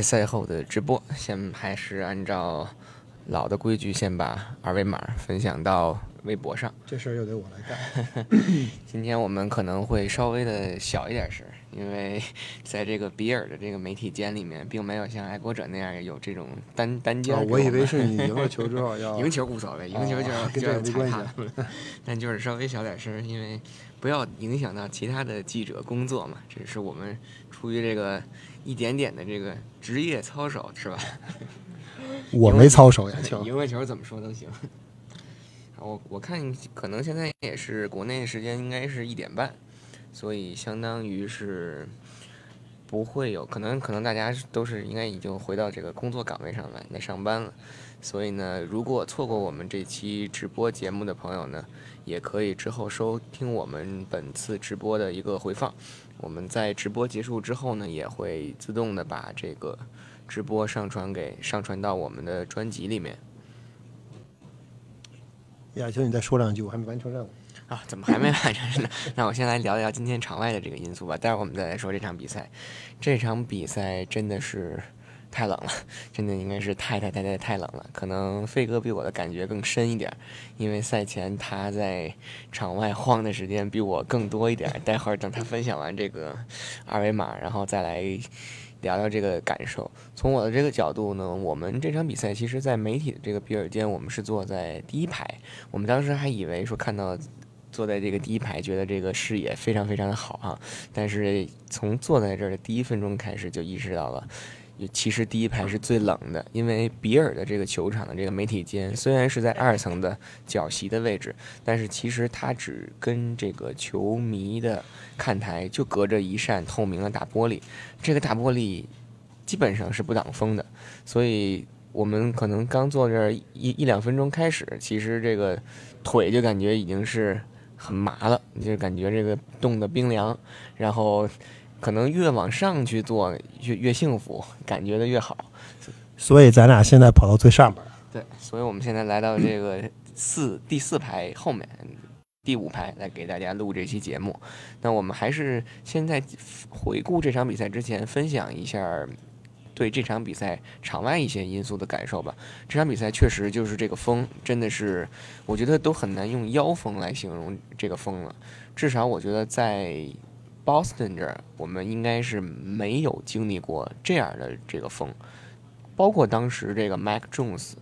赛后的直播，先还是按照老的规矩，先把二维码分享到微博上。这事儿又得我来干。今天我们可能会稍微的小一点声，因为 在这个比尔的这个媒体间里面，并没有像爱国者那样有这种单单间、哦。我以为是你赢了球之后要 赢球无所谓，赢球就要、哦跟这个没关系但就是稍微小点声，因为不要影响到其他的记者工作嘛。这是我们出于这个一点点的这个职业操守，是吧？我没操守呀，球。赢了球怎么说都行。我我看可能现在也是国内时间应该是一点半，所以相当于是不会有可能，可能大家都是应该已经回到这个工作岗位上来来上班了。所以呢，如果错过我们这期直播节目的朋友呢，也可以之后收听我们本次直播的一个回放。我们在直播结束之后呢，也会自动的把这个直播上传给上传到我们的专辑里面。亚秋，你再说两句，我还没完成任务。啊，怎么还没完成呢？那我先来聊一聊今天场外的这个因素吧，待会儿我们再来说这场比赛。这场比赛真的是太冷了，真的应该是太太太太太冷了。可能飞哥比我的感觉更深一点，因为赛前他在场外晃的时间比我更多一点。待会儿等他分享完这个二维码，然后再来。聊聊这个感受。从我的这个角度呢，我们这场比赛其实，在媒体的这个比尔间，我们是坐在第一排。我们当时还以为说看到坐在这个第一排，觉得这个视野非常非常的好啊。但是从坐在这儿的第一分钟开始，就意识到了，其实第一排是最冷的，因为比尔的这个球场的这个媒体间虽然是在二层的角席的位置，但是其实它只跟这个球迷的看台就隔着一扇透明的大玻璃。这个大玻璃基本上是不挡风的，所以我们可能刚坐这儿一一两分钟开始，其实这个腿就感觉已经是很麻了，就感觉这个冻得冰凉，然后可能越往上去做越越幸福，感觉的越好。所以咱俩现在跑到最上边。对，所以我们现在来到这个四第四排后面。第五排来给大家录这期节目，那我们还是先在回顾这场比赛之前，分享一下对这场比赛场外一些因素的感受吧。这场比赛确实就是这个风，真的是我觉得都很难用妖风来形容这个风了。至少我觉得在 Boston 这儿，我们应该是没有经历过这样的这个风，包括当时这个 Mac Jones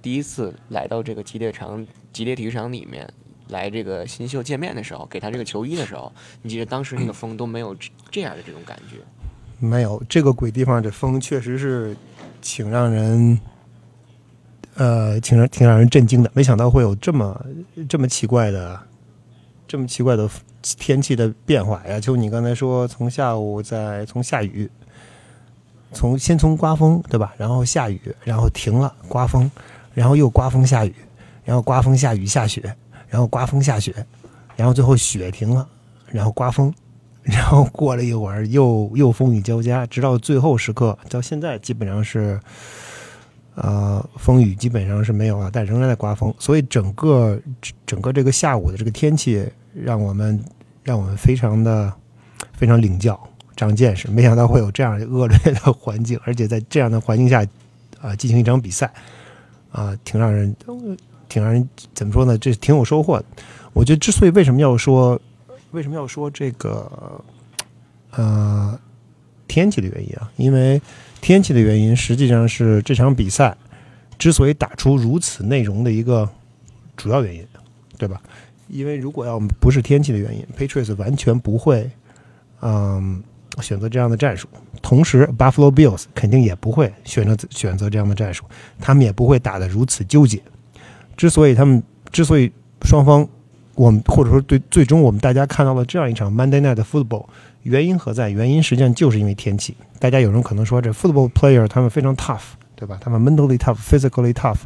第一次来到这个吉列场吉列体育场里面。来这个新秀见面的时候，给他这个球衣的时候，你记得当时那个风都没有这样的这种感觉。没有这个鬼地方，这风确实是挺让人，呃，挺让挺让人震惊的。没想到会有这么这么奇怪的，这么奇怪的天气的变化呀！就你刚才说，从下午在从下雨，从先从刮风对吧？然后下雨，然后停了刮风，然后又刮风下雨，然后刮风下雨下雪。然后刮风下雪，然后最后雪停了，然后刮风，然后过了一会儿又又风雨交加，直到最后时刻，到现在基本上是，呃，风雨基本上是没有了，但仍然在刮风。所以整个整个这个下午的这个天气，让我们让我们非常的非常领教、长见识。没想到会有这样恶劣的环境，而且在这样的环境下，啊，进行一场比赛，啊，挺让人。挺让人怎么说呢？这挺有收获的。我觉得之所以为什么要说为什么要说这个呃天气的原因啊，因为天气的原因实际上是这场比赛之所以打出如此内容的一个主要原因，对吧？因为如果要不是天气的原因，Patriots 完全不会嗯选择这样的战术。同时，Buffalo Bills 肯定也不会选择选择这样的战术，他们也不会打得如此纠结。之所以他们之所以双方，我们或者说对最终我们大家看到了这样一场 Monday Night Football，原因何在？原因实际上就是因为天气。大家有人可能说这 Football Player 他们非常 tough，对吧？他们 mentally tough，physically tough。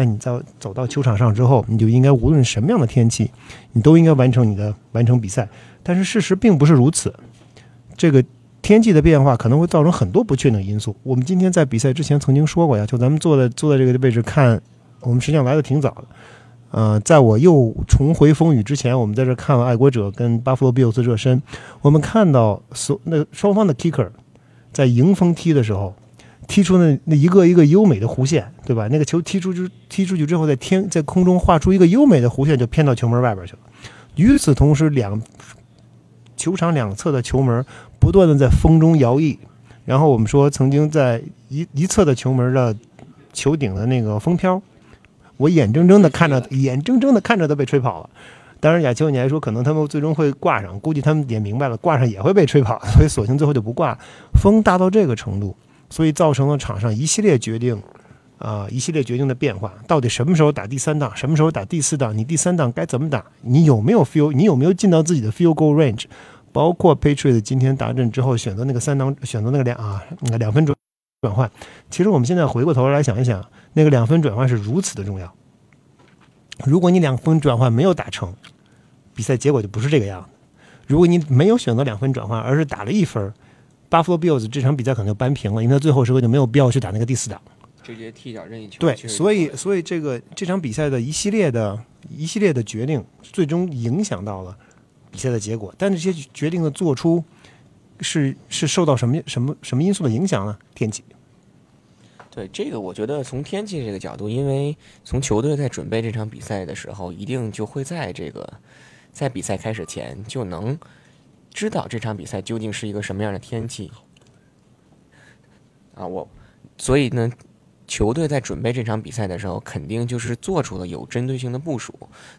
那你在走到球场上之后，你就应该无论什么样的天气，你都应该完成你的完成比赛。但是事实并不是如此。这个天气的变化可能会造成很多不确定因素。我们今天在比赛之前曾经说过呀，就咱们坐在坐在这个位置看。我们实际上来的挺早的，呃，在我又重回风雨之前，我们在这看了爱国者跟巴夫罗比尔热身。我们看到所那双方的 kicker 在迎风踢的时候，踢出那那一个一个优美的弧线，对吧？那个球踢出去踢出去之后，在天在空中画出一个优美的弧线，就偏到球门外边去了。与此同时，两球场两侧的球门不断的在风中摇曳，然后我们说曾经在一一侧的球门的球顶的那个风飘，我眼睁睁的看着，眼睁睁的看着它被吹跑了。当然，亚秋你还说可能他们最终会挂上，估计他们也明白了挂上也会被吹跑，所以索性最后就不挂。风大到这个程度，所以造成了场上一系列决定，啊、一系列决定的变化。到底什么时候打第三档，什么时候打第四档？你第三档该怎么打？你有没有 feel？你有没有进到自己的 field goal range？包括 Patriots 今天达阵之后选择那个三档，选择那个两啊那两分转转换。其实我们现在回过头来想一想，那个两分转换是如此的重要。如果你两分转换没有打成，比赛结果就不是这个样子。如果你没有选择两分转换，而是打了一分，Buffalo Bills 这场比赛可能就扳平了，因为他最后时刻就没有必要去打那个第四档。直接踢脚任意球。对，所以所以这个这场比赛的一系列的一系列的决定，最终影响到了比赛的结果。但这些决定的做出是是受到什么什么什么因素的影响呢？天气。对这个，我觉得从天气这个角度，因为从球队在准备这场比赛的时候，一定就会在这个在比赛开始前就能知道这场比赛究竟是一个什么样的天气啊。我所以呢，球队在准备这场比赛的时候，肯定就是做出了有针对性的部署。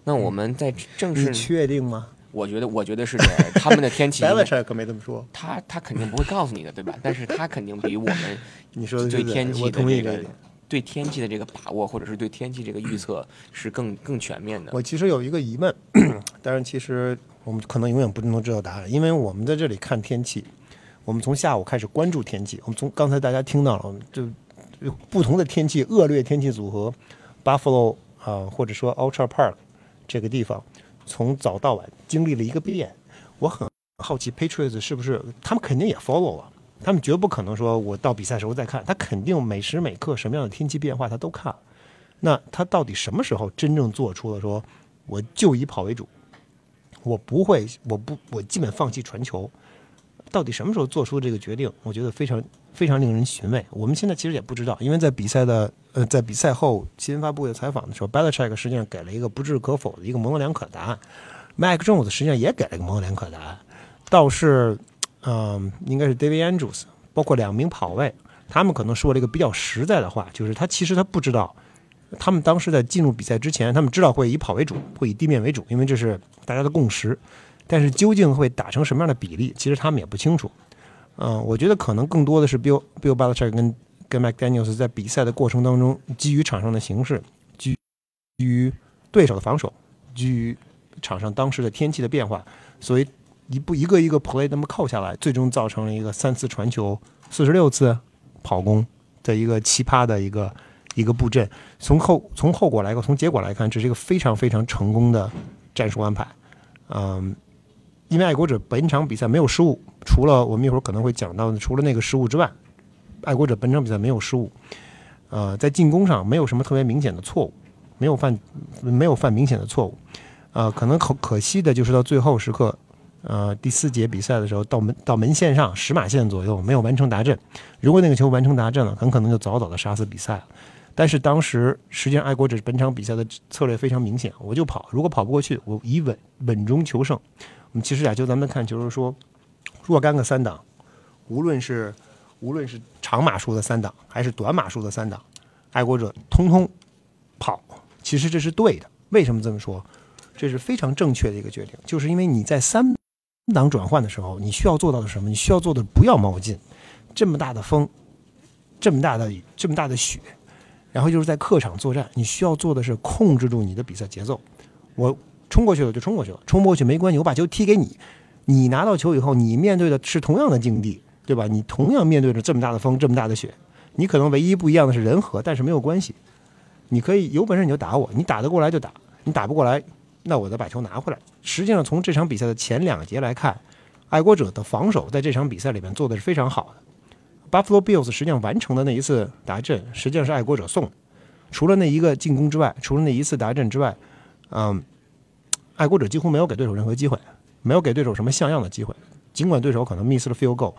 那我们在正式，确定吗？我觉得我觉得是这样，他们的天气应该。可没这么说。他他肯定不会告诉你的，对吧？但是他肯定比我们 你说的对天气的这个。对天气的这个把握，或者是对天气这个预测是更更全面的。我其实有一个疑问，但是其实我们可能永远不能知道答案，因为我们在这里看天气，我们从下午开始关注天气，我们从刚才大家听到了，就不同的天气恶劣天气组合，Buffalo 啊、或者说 Ultra Park 这个地方，从早到晚经历了一个变。我很好奇 Patriots 是不是他们肯定也 follow 了。他们绝不可能说，我到比赛时候再看，他肯定每时每刻什么样的天气变化他都看。那他到底什么时候真正做出了说，我就以跑为主，我不会，我不，我基本放弃传球。到底什么时候做出这个决定？我觉得非常非常令人寻味。我们现在其实也不知道，因为在比赛的呃，在比赛后新闻发布会采访的时候 b e l i c h e k 实际上给了一个不置可否的一个模棱两可的答案，Mike Jones 实际上也给了一个模棱两可的答案，倒是嗯、应该是 David Andrews，包括两名跑卫，他们可能说了一个比较实在的话，就是他其实他不知道。他们当时在进入比赛之前，他们知道会以跑为主，会以地面为主，因为这是大家的共识。但是究竟会打成什么样的比例，其实他们也不清楚。嗯、我觉得可能更多的是 Bill Bill Belichick 跟跟 McDaniel's 在比赛的过程当中，基于场上的形势，基于对手的防守，基于场上当时的天气的变化，所以一步一个一个 play 那么扣下来，最终造成了一个三次传球、四十六次跑攻的一个奇葩的一个一个布阵。从后从后果来看，从结果来看，这是一个非常非常成功的战术安排。嗯，因为爱国者本场比赛没有失误，除了我们一会儿可能会讲到的，除了那个失误之外，爱国者本场比赛没有失误。呃，在进攻上没有什么特别明显的错误，没有犯没有犯明显的错误。呃，可能可可惜的就是到最后时刻，呃，第四节比赛的时候，到门到门线上十码线左右没有完成达阵。如果那个球完成达阵了，很可能就早早的杀死比赛了。但是当时实际上爱国者本场比赛的策略非常明显，我就跑，如果跑不过去，我以稳稳中求胜。我们其实啊，就咱们看球是说，若干个三档，无论是无论是长码数的三档，还是短码数的三档，爱国者通通跑，其实这是对的。为什么这么说？这是非常正确的一个决定，就是因为你在三档转换的时候，你需要做到的什么？你需要做的不要冒进，这么大的风，这么大的雨，这么大的雪，然后就是在客场作战，你需要做的是控制住你的比赛节奏。我冲过去了就冲过去了，冲不过去没关系，我把球踢给你，你拿到球以后，你面对的是同样的境地，对吧？你同样面对着这么大的风，这么大的雪，你可能唯一不一样的是人和，但是没有关系。你可以有本事你就打我，你打得过来就打，你打不过来，那我再把球拿回来。实际上，从这场比赛的前两节来看，爱国者的防守在这场比赛里面做的是非常好的。Buffalo Bills 实际上完成的那一次达阵，实际上是爱国者送。除了那一个进攻之外，除了那一次达阵之外，嗯，爱国者几乎没有给对手任何机会，没有给对手什么像样的机会。尽管对手可能 miss 了 field goal，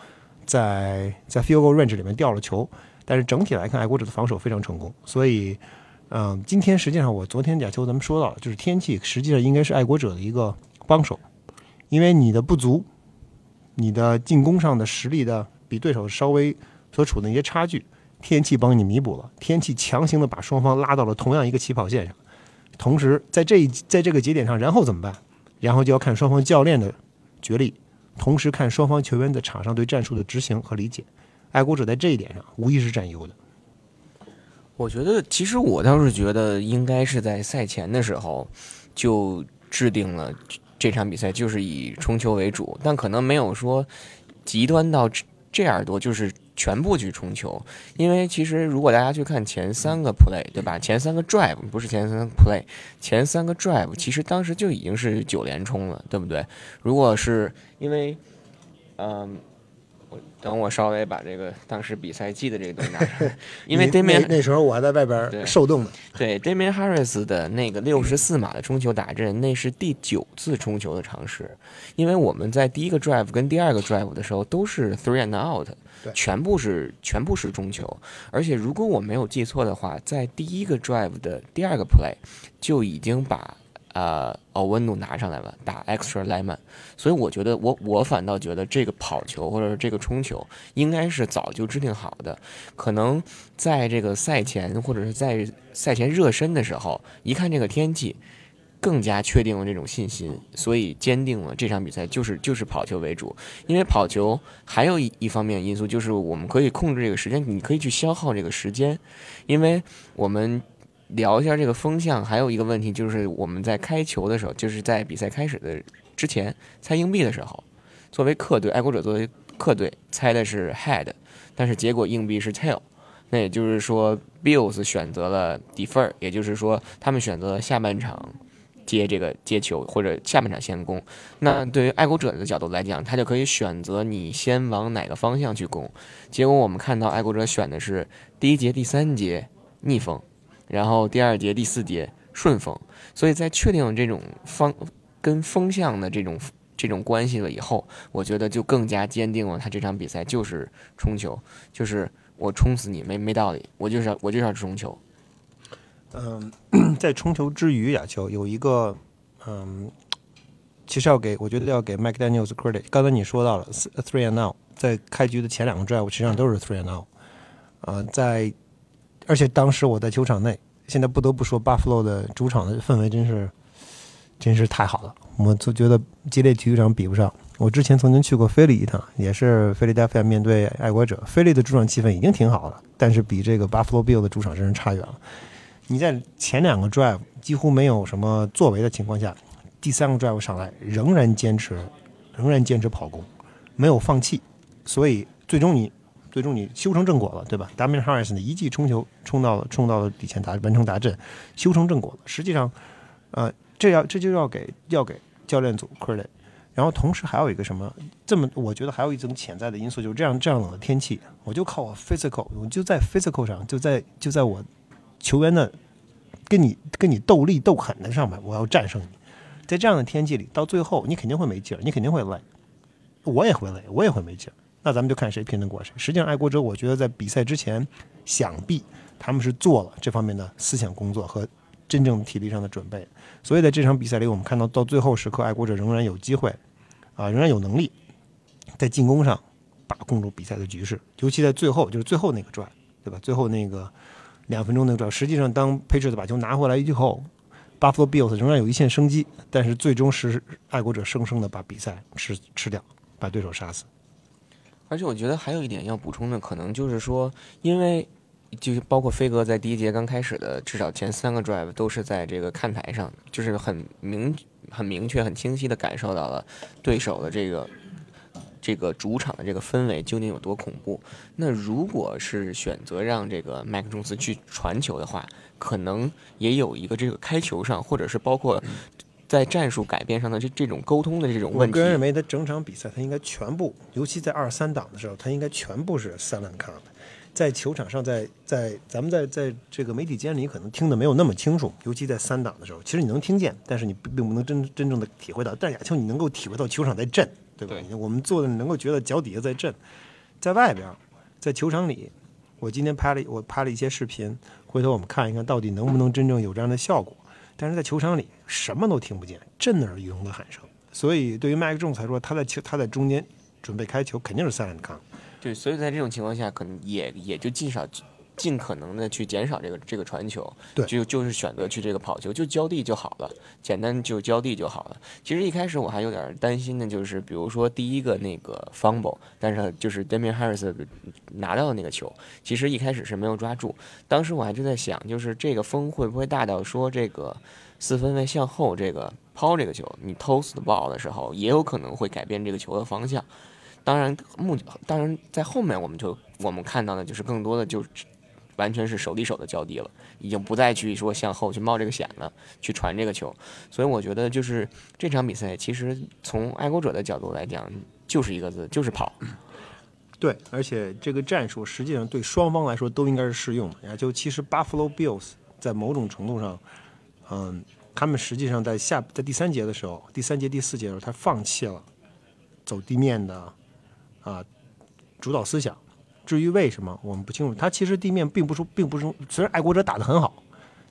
在在 field goal range 里面掉了球，但是整体来看，爱国者的防守非常成功。所以，嗯、今天实际上我昨天亚秋咱们说到了，就是天气实际上应该是爱国者的一个帮手，因为你的不足，你的进攻上的实力的比对手稍微所处的一些差距，天气帮你弥补了，天气强行的把双方拉到了同样一个起跑线上。同时，在这一在这个节点上，然后怎么办？然后就要看双方教练的角力，同时看双方球员在场上对战术的执行和理解。爱国者在这一点上无疑是占优的。我觉得，其实我倒是觉得应该是在赛前的时候就制定了这场比赛就是以冲球为主，但可能没有说极端到这这样多，就是全部去冲球。因为其实如果大家去看前三个 play，对吧？前三个 drive 不是前三个 play，前三个 drive 其实当时就已经是九连冲了，对不对？如果是因为，嗯。等我稍微把这个当时比赛记的这个东西拿出来，因为 Damian 那那时候我还在外边受冻呢。对 Damian Harris 的那个六十四码的冲球打阵，那是第九次冲球的尝试。因为我们在第一个 drive 跟第二个 drive 的时候都是 three and out，全部是全部是中球。而且如果我没有记错的话，在第一个 drive 的第二个 play 就已经把呃奥温度拿上来了，打 extra lemon。所以我觉得我我反倒觉得这个跑球或者是这个冲球应该是早就制定好的，可能在这个赛前或者是在赛前热身的时候，一看这个天气，更加确定了这种信心，所以坚定了这场比赛就是就是跑球为主。因为跑球还有一一方面因素就是我们可以控制这个时间，你可以去消耗这个时间，因为我们。聊一下这个风向，还有一个问题就是我们在开球的时候，就是在比赛开始的之前猜硬币的时候，作为客队，爱国者作为客队猜的是 head，但是结果硬币是 tail，那也就是说 Bills 选择了 defer，也就是说他们选择下半场接这个接球或者下半场先攻。那对于爱国者的角度来讲，他就可以选择你先往哪个方向去攻。结果我们看到爱国者选的是第一节、第三节逆风，然后第二节、第四节顺风。所以在确定这种方跟风向的这种这种关系了以后，我觉得就更加坚定了他这场比赛就是冲球，就是我冲死你没没道理，我就是要我就是要冲球。嗯，在冲球之余，亚球有一个嗯，其实要给我觉得要给 Mike Daniels credit。刚才你说到了 three and out，在开局的前两个 drive 实际上都是 three and out。啊，在而且当时我在球场内，现在不得不说，Buffalo 的主场的氛围真是真是太好了，我就觉得激烈体育场比不上。我之前曾经去过菲利一趟，也是菲利达菲面对爱国者，菲利的主场气氛已经挺好了，但是比这个 Buffalo Bill 的主场真是差远了。你在前两个 drive 几乎没有什么作为的情况下，第三个 drive 上来仍然坚持，仍然坚持跑攻，没有放弃，所以最终你最终你修成正果了，对吧 d a m i n Harris 的一记冲球冲到了冲到了底线达完成达阵，修成正果了。实际上，呃，这要这就要给要给教练组 credit。然后同时还有一个什么，这么我觉得还有一种潜在的因素，就是这样这样冷的天气，我就靠我 physical，我就在 physical 上，就在就在我球员的跟你跟你斗力斗狠的上面，我要战胜你。在这样的天气里，到最后你肯定会没劲儿，你肯定会累，我也会累，我也会没劲儿。那咱们就看谁拼得过谁。实际上，爱国者我觉得在比赛之前，想必他们是做了这方面的思想工作和真正体力上的准备。所以在这场比赛里，我们看到到最后时刻，爱国者仍然有机会，啊，仍然有能力在进攻上把控住比赛的局势。尤其在最后，就是最后那个转对吧？最后那个两分钟那个转实际上当 Patriots 把球拿回来以后，Buffalo Bills 仍然有一线生机，但是最终是爱国者生生的把比赛吃吃掉，把对手杀死。而且我觉得还有一点要补充的，可能就是说，因为就是包括飞哥在第一节刚开始的至少前三个 drive 都是在这个看台上，就是很明、很明确、很清晰的感受到了对手的这个这个主场的这个氛围究竟有多恐怖。那如果是选择让这个麦克琼斯去传球的话，可能也有一个这个开球上，或者是包括在战术改变上的这这种沟通的这种问题我个。人认为，他整场比赛他应该全部，尤其在二三档的时候，他应该全部是三篮 count。在球场上，在在咱们在在这个媒体间里可能听得没有那么清楚，尤其在三档的时候，其实你能听见，但是你并并不能真真正的体会到。但是亚秋，你能够体会到球场在震，对吧？对我们坐的能够觉得脚底下在震，在外边，在球场里，我今天拍了我拍了一些视频，回头我们看一看到底能不能真正有这样的效果。但是在球场里什么都听不见，震耳欲聋的喊声。所以对于麦克仲裁说，他在球他在中间准备开球，肯定是塞林康。对，所以在这种情况下，可能也也就尽少尽可能的去减少这个这个传球，对就就是选择去这个跑球，就交地就好了，简单就交地就好了。其实一开始我还有点担心的，就是比如说第一个那个 fumble，但是就是 Damian Harris 拿到的那个球，其实一开始是没有抓住。当时我还就在想，就是这个风会不会大到说这个四分卫向后这个抛这个球，你 toss 的 ball 的时候，也有可能会改变这个球的方向。当然，目当然在后面我们就我们看到的就是更多的就是完全是手递手的交地了，已经不再去说向后去冒这个险了，去传这个球。所以我觉得就是这场比赛，其实从爱国者的角度来讲，就是一个字，就是跑。对，而且这个战术实际上对双方来说都应该是适用的。也就其实 Buffalo Bills 在某种程度上，嗯，他们实际上在下在第三节的时候，第三节第四节的时候，他放弃了走地面的啊主导思想。至于为什么，我们不清楚。他其实地面并不是，并不是，虽然爱国者打得很好，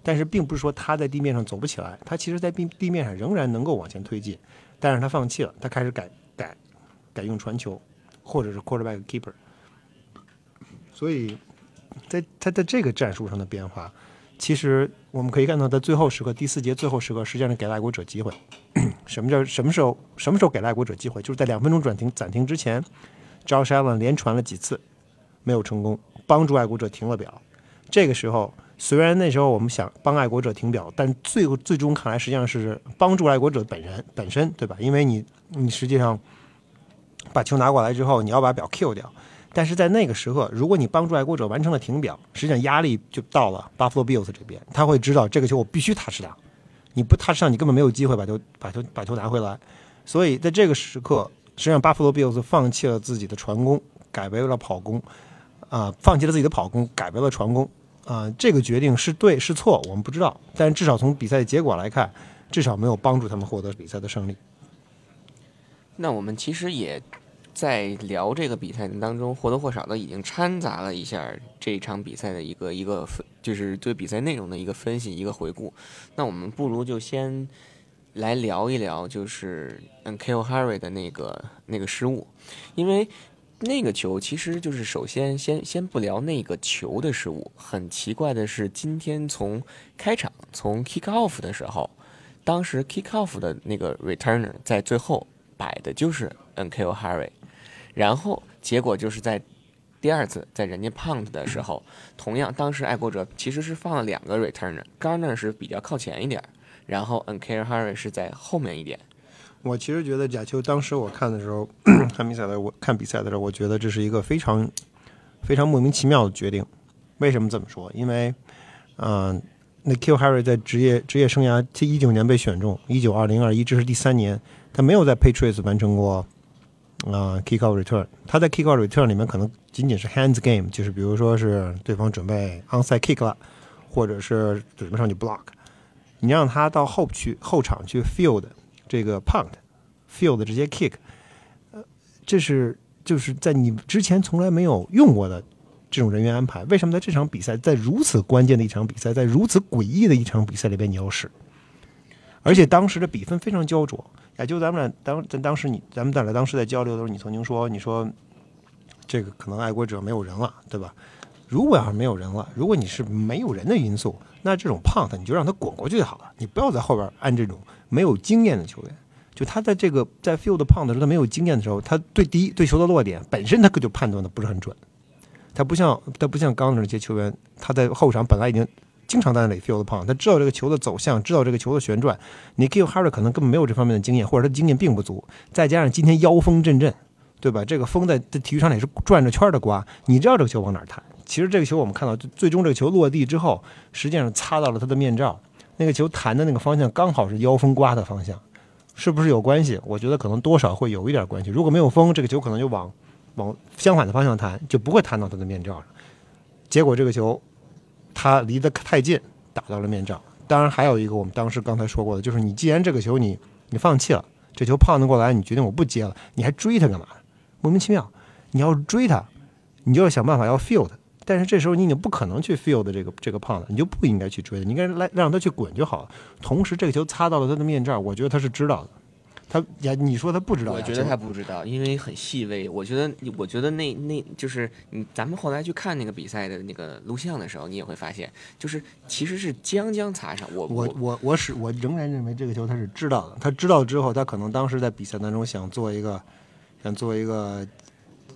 但是并不是说他在地面上走不起来，他其实在地地面上仍然能够往前推进，但是他放弃了，他开始改改改用传球。或者是 quarterback keeper，所以在他在这个战术上的变化，其实我们可以看到，在最后时刻，第四节最后时刻，实际上是给了爱国者机会。什么叫什么时候？什么时候给了爱国者机会？就是在两分钟转停暂停之前，Josh Allen 连传了几次没有成功，帮助爱国者停了表。这个时候，虽然那时候我们想帮爱国者停表，但最最终看来，实际上是帮助爱国者本人本身，对吧？因为你你实际上。把球拿过来之后，你要把表 Q 掉。但是在那个时刻，如果你帮助爱国者完成了停表，实际上压力就到了 Buffalo Bills 这边。他会知道这个球我必须踏实打，你不踏实上，你根本没有机会把球把球把球拿回来。所以在这个时刻，实际上 Buffalo Bills 放弃了自己的传攻，改为了跑攻，啊，放弃了自己的跑攻，改为了传攻。啊，这个决定是对是错，我们不知道。但至少从比赛结果来看，至少没有帮助他们获得比赛的胜利。那我们其实也在聊这个比赛当中，或多或少的已经掺杂了一下这场比赛的一个一个分，就是对比赛内容的一个分析、一个回顾。那我们不如就先来聊一聊，就是嗯 Ko Harry 的那个那个失误，因为那个球其实就是首先先先不聊那个球的失误，很奇怪的是，今天从开场从 Kick Off 的时候，当时 Kick Off 的那个 Returner 在最后。摆的就是 N.K.O. Harry，然后结果就是在第二次在人家 punt 的时候，同样当时爱国者其实是放了两个 returner，Garner 是比较靠前一点，然后 N.K.O. Harry 是在后面一点。我其实觉得贾秋当时我看的时候，看比赛的我看比赛的时候，我觉得这是一个非常非常莫名其妙的决定。为什么这么说？因为嗯，那 K.O. Harry 在职业职业生涯，一九年被选中，一九二零二一，这是第三年。他没有在 Patriots 完成过啊 Kickoff Return，他在 Kickoff Return 里面可能仅仅是 Hands Game，就是比如说是对方准备 Onside Kick 了，或者是准备上去 Block，你让他到后去后场去 Field 这个 Punt，Field 直接 Kick，呃，这是就是在你之前从来没有用过的这种人员安排，为什么在这场比赛，在如此关键的一场比赛，在如此诡异的一场比赛里边你要使？而且当时的比分非常焦灼。也，就咱们俩当在当时你咱们俩当时在交流的时候，你曾经说你说这个可能爱国者没有人了，对吧？如果要是没有人了，如果你是没有人的因素，那这种胖子你就让他滚过去就好了，你不要在后边按这种没有经验的球员。就他在这个在 field 胖的时候，他没有经验的时候，他对第一对球的落点本身他可就判断的不是很准。他不像他不像刚的那些球员，他在后场本来已经。经常在那里 field 的胖，他知道这个球的走向，知道这个球的旋转。你 Kill Harry 可能根本没有这方面的经验，或者他经验并不足。再加上今天妖风阵阵，对吧？这个风在在体育场里是转着圈的刮，你知道这个球往哪弹？其实这个球我们看到，最终这个球落地之后，实际上擦到了他的面罩。那个球弹的那个方向刚好是妖风刮的方向，是不是有关系？我觉得可能多少会有一点关系。如果没有风，这个球可能就往往相反的方向弹，就不会弹到他的面罩上。结果这个球。他离得太近，打到了面罩。当然，还有一个我们当时刚才说过的，就是你既然这个球你你放弃了，这球胖得过来，你决定我不接了，你还追他干嘛？莫名其妙。你要追他，你就要想办法要 field，但是这时候你已经不可能去 field 这个这个胖子，你就不应该去追，你应该来让他去滚就好了。同时，这个球擦到了他的面罩，我觉得他是知道的。他呀，你说他不知道？我觉得他不知道，因为很细微。我觉得，我觉得那那就是你，咱们后来去看那个比赛的那个录像的时候，你也会发现，就是其实是将将擦上。我我我我是我仍然认为这个球他是知道的。他知道之后，他可能当时在比赛当中想做一个想做一个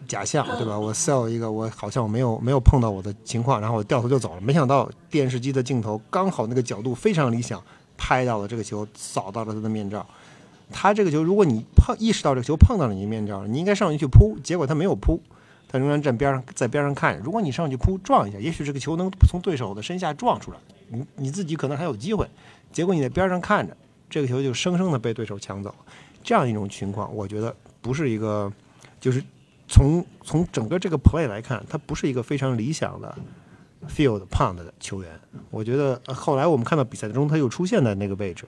假象，对吧？我 sell 一个我好像我没有没有碰到我的情况，然后我掉头就走了。没想到电视机的镜头刚好那个角度非常理想，拍到了这个球扫到了他的面罩。他这个球，如果你碰意识到这个球碰到了你的面罩，你应该上去去扑，结果他没有扑，他仍然站边上，在边上看。如果你上去扑撞一下，也许这个球能从对手的身下撞出来，你你自己可能还有机会。结果你在边上看着，这个球就生生的被对手抢走。这样一种情况，我觉得不是一个，就是从从整个这个 play 来看，他不是一个非常理想的 field pound 的球员。我觉得后来我们看到比赛中，他又出现在那个位置。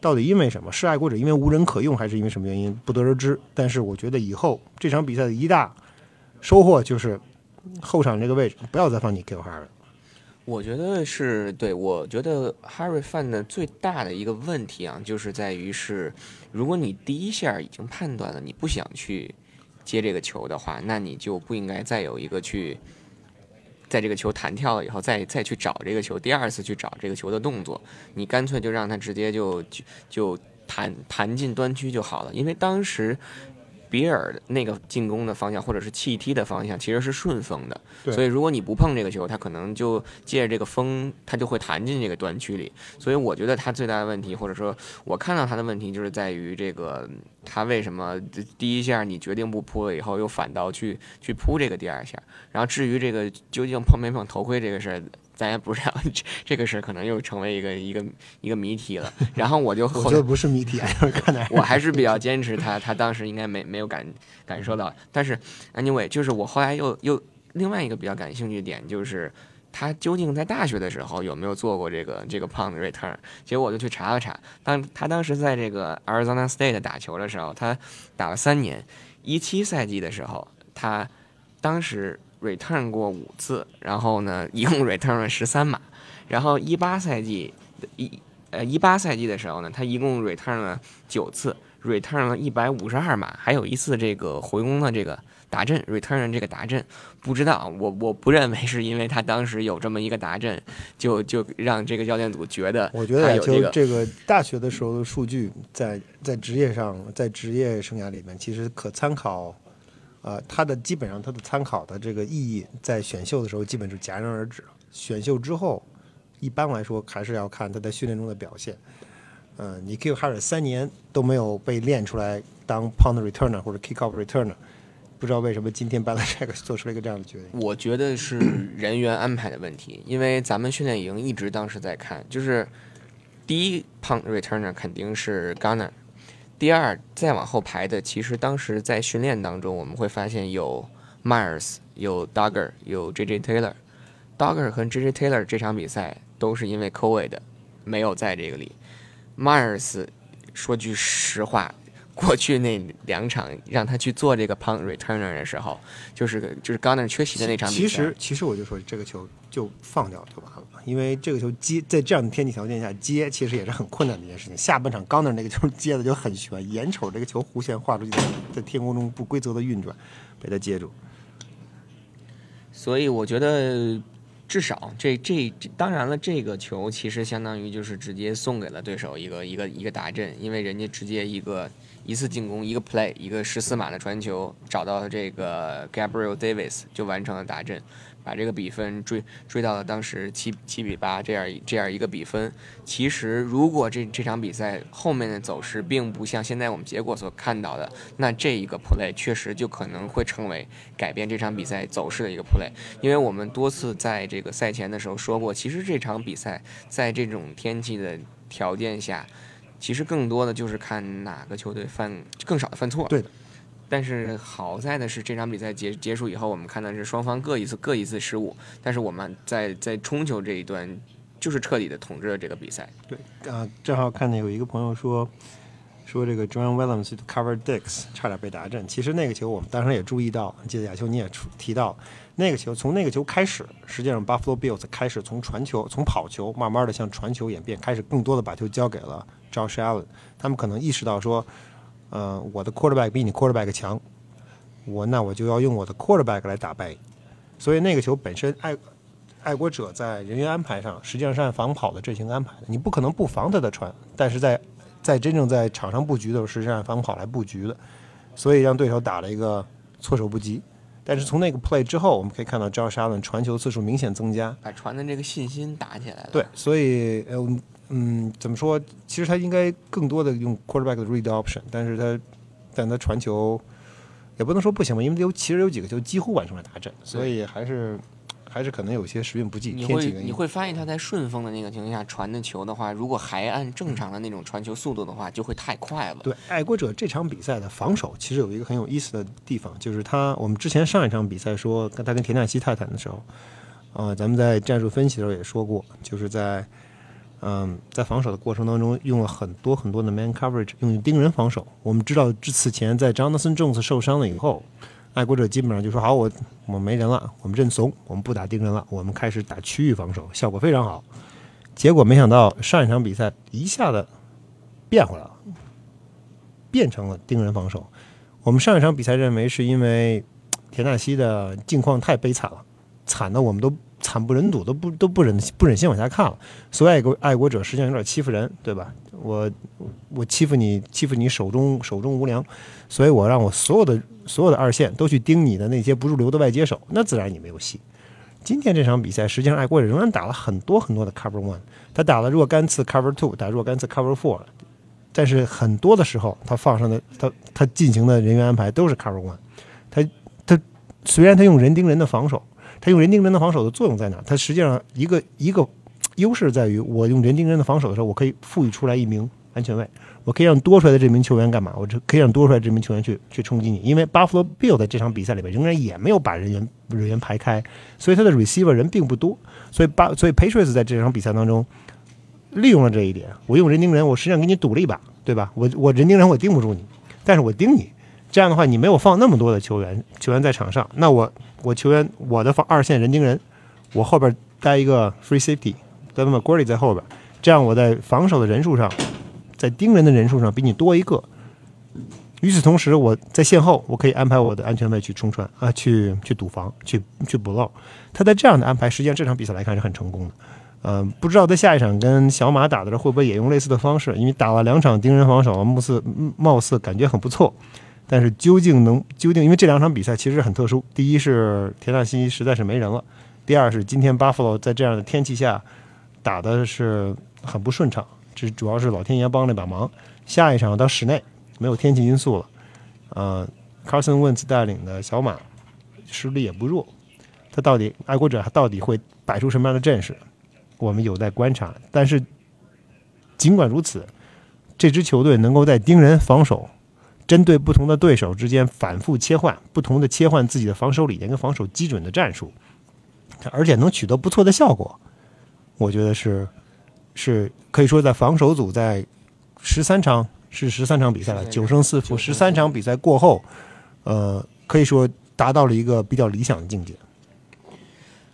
到底因为什么？是爱国者因为无人可用，还是因为什么原因？不得而知。但是我觉得以后这场比赛的一大收获就是后场这个位置不要再放你 Q Harry。我觉得是对，我觉得 Harry Fan 的最大的一个问题啊，就是在于是，如果你第一下已经判断了你不想去接这个球的话，那你就不应该再有一个去。在这个球弹跳了以后，再再去找这个球，第二次去找这个球的动作，你干脆就让他直接就就就弹弹进端区就好了，因为当时。比尔那个进攻的方向，或者是气踢的方向，其实是顺风的。所以如果你不碰这个球，他可能就借着这个风，他就会弹进这个端区里。所以我觉得他最大的问题，或者说我看到他的问题，就是在于这个他为什么第一下你决定不扑了以后，又反倒去去扑这个第二下。然后至于这个究竟碰没碰头盔这个事儿。咱也不知道这这个事可能又成为一个一个一个谜题了。然后我就我觉得不是谜题，看来我还是比较坚持他他当时应该没没有感感受到。但是 anyway，就是我后来又又另外一个比较感兴趣的点就是他究竟在大学的时候有没有做过这个这个 punt return？结果我就去查了查，当他当时在这个 Arizona State 打球的时候，他打了三年，一七赛季的时候，他当时。Return 过五次，然后呢，一共 return 了十三码。然后一八赛季一呃一八赛季的时候呢，他一共 return 了九次，return 了一百五十二码，还有一次这个回攻的这个达阵，return 这个达阵，不知道我我不认为是因为他当时有这么一个达阵，就就让这个教练组觉得我觉得就这个大学的时候的数据，在在职业上，在职业生涯里面，其实可参考。呃，它的基本上它的参考的这个意义，在选秀的时候基本就戛然而止。选秀之后，一般来说还是要看他在训练中的表现。嗯，你 Q 哈尔三年都没有被练出来当 Pound Returner 或者 Kickoff Returner，不知道为什么今天 b a l c h 做出了一个这样的决定。我觉得是 人员安排的问题，因为咱们训练营一直当时在看，就是第一 Pound Returner 肯定是 Gunner。第二，再往后排的，其实当时在训练当中，我们会发现有 Myers、有 Dugger、有 J.J. Taylor。Dugger 和 J.J. Taylor 这场比赛都是因为 COVID 没有在这个里。Myers 说句实话。过去那两场让他去做这个 punt returner 的时候，就是就是 Garner 缺席的那场比赛。其实其实我就说这个球就放掉就完了，因为这个球接在这样的天气条件下接，其实也是很困难的一件事情。下半场刚那那个球接的就很悬，眼瞅这个球弧线画出去，在天空中不规则的运转，被他接住。所以我觉得。至少这这当然了，这个球其实相当于就是直接送给了对手一个一个一个打阵，因为人家直接一个一次进攻一个 play 一个十四码的传球找到了这个 Gabriel Davis 就完成了打阵。把这个比分追追到了当时七七比八这样这样一个比分。其实，如果这这场比赛后面的走势并不像现在我们结果所看到的，那这一个 play 确实就可能会成为改变这场比赛走势的一个 play。因为我们多次在这个赛前的时候说过，其实这场比赛在这种天气的条件下，其实更多的就是看哪个球队犯更少的犯错。对的。但是好在的是，这场比赛结结束以后，我们看到是双方各一次各一次失误，但是我们在在冲球这一段，就是彻底的统治了这个比赛。对啊，正好看见有一个朋友说，说这个 John Williams cover Dix 差点被打震。其实那个球我们当时也注意到，记得亚秋你也提到，那个球从那个球开始，实际上 Buffalo Bills 开始从传球、从跑球，慢慢的向传球演变，开始更多的把球交给了 Josh Allen。他们可能意识到说，呃，我的 quarterback 比你 quarterback 强，我那我就要用我的 quarterback 来打败你。所以那个球本身爱爱国者在人员安排上，实际上是按防跑的阵型安排的。你不可能不防他的传，但是在在真正在场上布局的时候，实际上按防跑来布局的，所以让对手打了一个措手不及。但是从那个 play 之后，我们可以看到 Josh Allen 传球次数明显增加，把传的这个信心打起来了。对，所以呃嗯，怎么说？其实他应该更多的用 quarterback 的 read option，但是他但他传球也不能说不行吧，因为有其实有几个球几乎完成了打阵，所以还是还是可能有些时运不济，你会。你会发现他在顺风的那个情况下传的球的话，如果还按正常的那种传球速度的话，就会太快了。对，爱国者这场比赛的防守其实有一个很有意思的地方，就是他我们之前上一场比赛说跟他跟田纳西泰坦的时候，呃，咱们在战术分析的时候也说过，就是在嗯在防守的过程当中用了很多很多的 man coverage，用于盯人防守。我们知道之此前在 Jonathan Jones 受伤了以后，爱国者基本上就说好，我我们没人了，我们认怂，我们不打盯人了，我们开始打区域防守，效果非常好。结果没想到上一场比赛一下子变回来了。变成了盯人防守。我们上一场比赛认为是因为田纳西的境况太悲惨了，惨的我们都惨不忍睹，都不都不忍不忍心往下看了。所以爱国爱国者实际上有点欺负人，对吧？我我欺负你，欺负你手中手中无粮，所以我让我所有的所有的二线都去盯你的那些不入流的外接手，那自然你没有戏。今天这场比赛，实际上爱国者仍然打了很多很多的 cover one，他打了若干次 cover two，打若干次 cover four，但是很多的时候，他放上的他他进行的人员安排都是 cover one。他他虽然他用人盯人的防守，他用人盯人的防守的作用在哪？他实际上一个一个优势在于，我用人盯人的防守的时候，我可以赋予出来一名安全卫，我可以让多出来的这名球员干嘛？我这可以让多出来这名球员去去冲击你，因为 Buffalo Bill 在这场比赛里边仍然也没有把人员人员排开，所以他的 receiver 人并不多，所以巴所以 Patriots 在这场比赛当中。利用了这一点，我用人盯人，我实际上给你赌了一把，对吧？我我人盯人，我盯不住你，但是我盯你，这样的话，你没有放那么多的球员球员在场上，那我我球员我的防二线人盯人，我后边带一个 free safety，再那么 g o r y 在后边，这样我在防守的人数上，在盯人的人数上比你多一个。与此同时，我在线后我可以安排我的安全卫去冲穿啊，去去堵防，去去补漏。他在这样的安排，实际上这场比赛来看是很成功的。嗯，不知道在下一场跟小马打的时候会不会也用类似的方式？因为打了两场盯人防守，貌似貌似感觉很不错，但是究竟能究竟？因为这两场比赛其实很特殊，第一是田纳西实在是没人了，第二是今天巴弗罗在这样的天气下打的是很不顺畅，这主要是老天爷帮了把忙。下一场到室内没有天气因素了，呃，Carson Wentz 带领的小马实力也不弱，他到底爱国者他到底会摆出什么样的阵势？我们有待观察，但是尽管如此，这支球队能够在盯人防守、针对不同的对手之间反复切换，不同的切换自己的防守理念跟防守基准的战术，而且能取得不错的效果，我觉得是是可以说在防守组在十三场是十三场比赛了，九胜四负，十三场比赛过后，呃，可以说达到了一个比较理想的境界。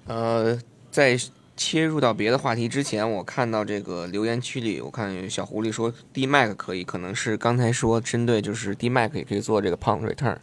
呃，在。切入到别的话题之前，我看到这个留言区里，我看小狐狸说 D Mac 可以，可能是刚才说针对就是 D Mac 也可以做这个 Pound Return，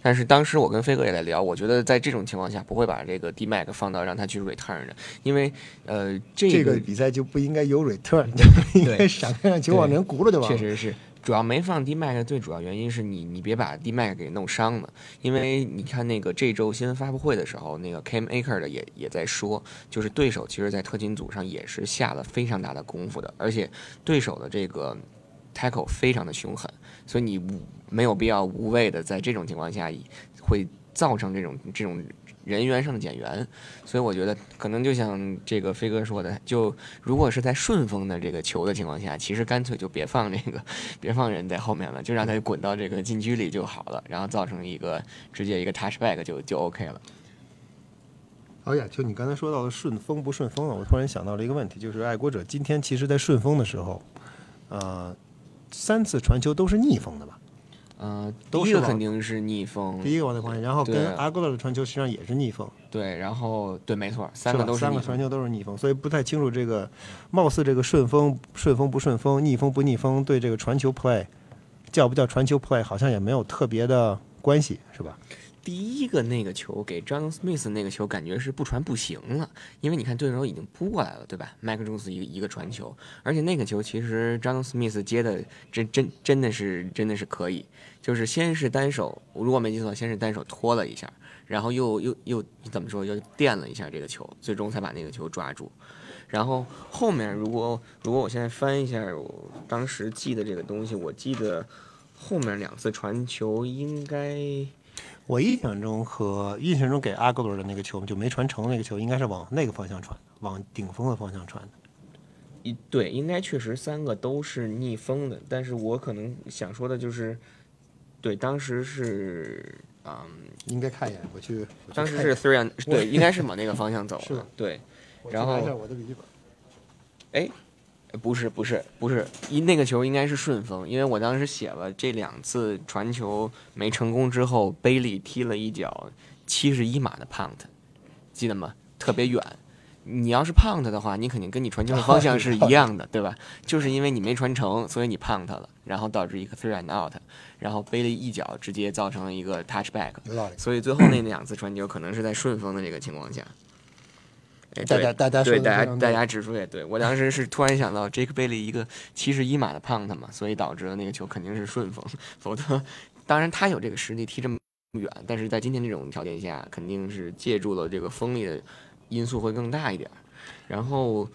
但是当时我跟飞哥也在聊，我觉得在这种情况下不会把这个 D Mac 放到让他去 Return 的，因为呃这个比赛就不应该有 Return，应该闪开让球往人轱辘就完了。确实是。主要没放 D Mac 最主要原因是你你别把 D Mac 给弄伤了，因为你看那个这周新闻发布会的时候，那个 Cam Aker 的也也在说，就是对手其实，在特勤组上也是下了非常大的功夫的，而且对手的这个 tackle 非常的凶狠，所以你没有必要无谓的在这种情况下会造成这种这种。人员上的减员，所以我觉得可能就像这个飞哥说的，就如果是在顺风的这个球的情况下，其实干脆就别放这个，别放人在后面了，就让他滚到这个禁区里就好了，然后造成一个直接一个 touchback 就就 OK 了。哎呀，就你刚才说到的顺风不顺风了，我突然想到了一个问题，就是爱国者今天其实在顺风的时候，呃，三次传球都是逆风的吧？呃，第一个都是肯定是逆风，第一个往那方向，然后对跟阿戈勒的传球实际上也是逆风，对，然后对，没错，三个都三个传球都是逆风，所以不太清楚这个，貌似这个顺风顺风不顺风，逆风不逆风，对这个传球 play 叫不叫传球 play 好像也没有特别的关系，是吧？第一个那个球给 John Smith 那个球，感觉是不传不行了，因为你看对手已经扑过来了，对吧？麦克琼斯一个一个传球，而且那个球其实 John Smith 接的真真真的是真的是可以，就是先是单手，如果没记错，先是单手拖了一下，然后又又又怎么说，又垫了一下这个球，最终才把那个球抓住。然后后面如果如果我现在翻一下我当时记的这个东西，我记得后面两次传球应该。我印象中和印象中给阿戈罗的那个球就没传成那个球，应该是往那个方向传，往顶峰的方向传的。一对，应该确实三个都是逆风的，但是我可能想说的就是，对，当时是，嗯，应该看一眼，我去。我去当时是 three on，对，应该是往那个方向走 是的，对，然后拿一下我的笔记本。呃不是不是不是，一那个球应该是顺风，因为我当时写了这两次传球没成功之后，贝利踢了一脚七十一码的 punt，记得吗？特别远。你要是 punt 的话，你肯定跟你传球的方向 是一样的，对吧？就是因为你没传成，所以你 punt 了，然后导致一个 three and out，然后背了一脚直接造成了一个道理。所以最后那两次传球可能是在顺风的这个情况下。大家大家说对大家大家指出也对，我当时是突然想到 Jake Bailey 一个七十一码的 punt 嘛，所以导致了那个球肯定是顺风，否则当然他有这个实力踢这么远，但是在今天这种条件下，肯定是借助了这个风力的因素会更大一点儿。然后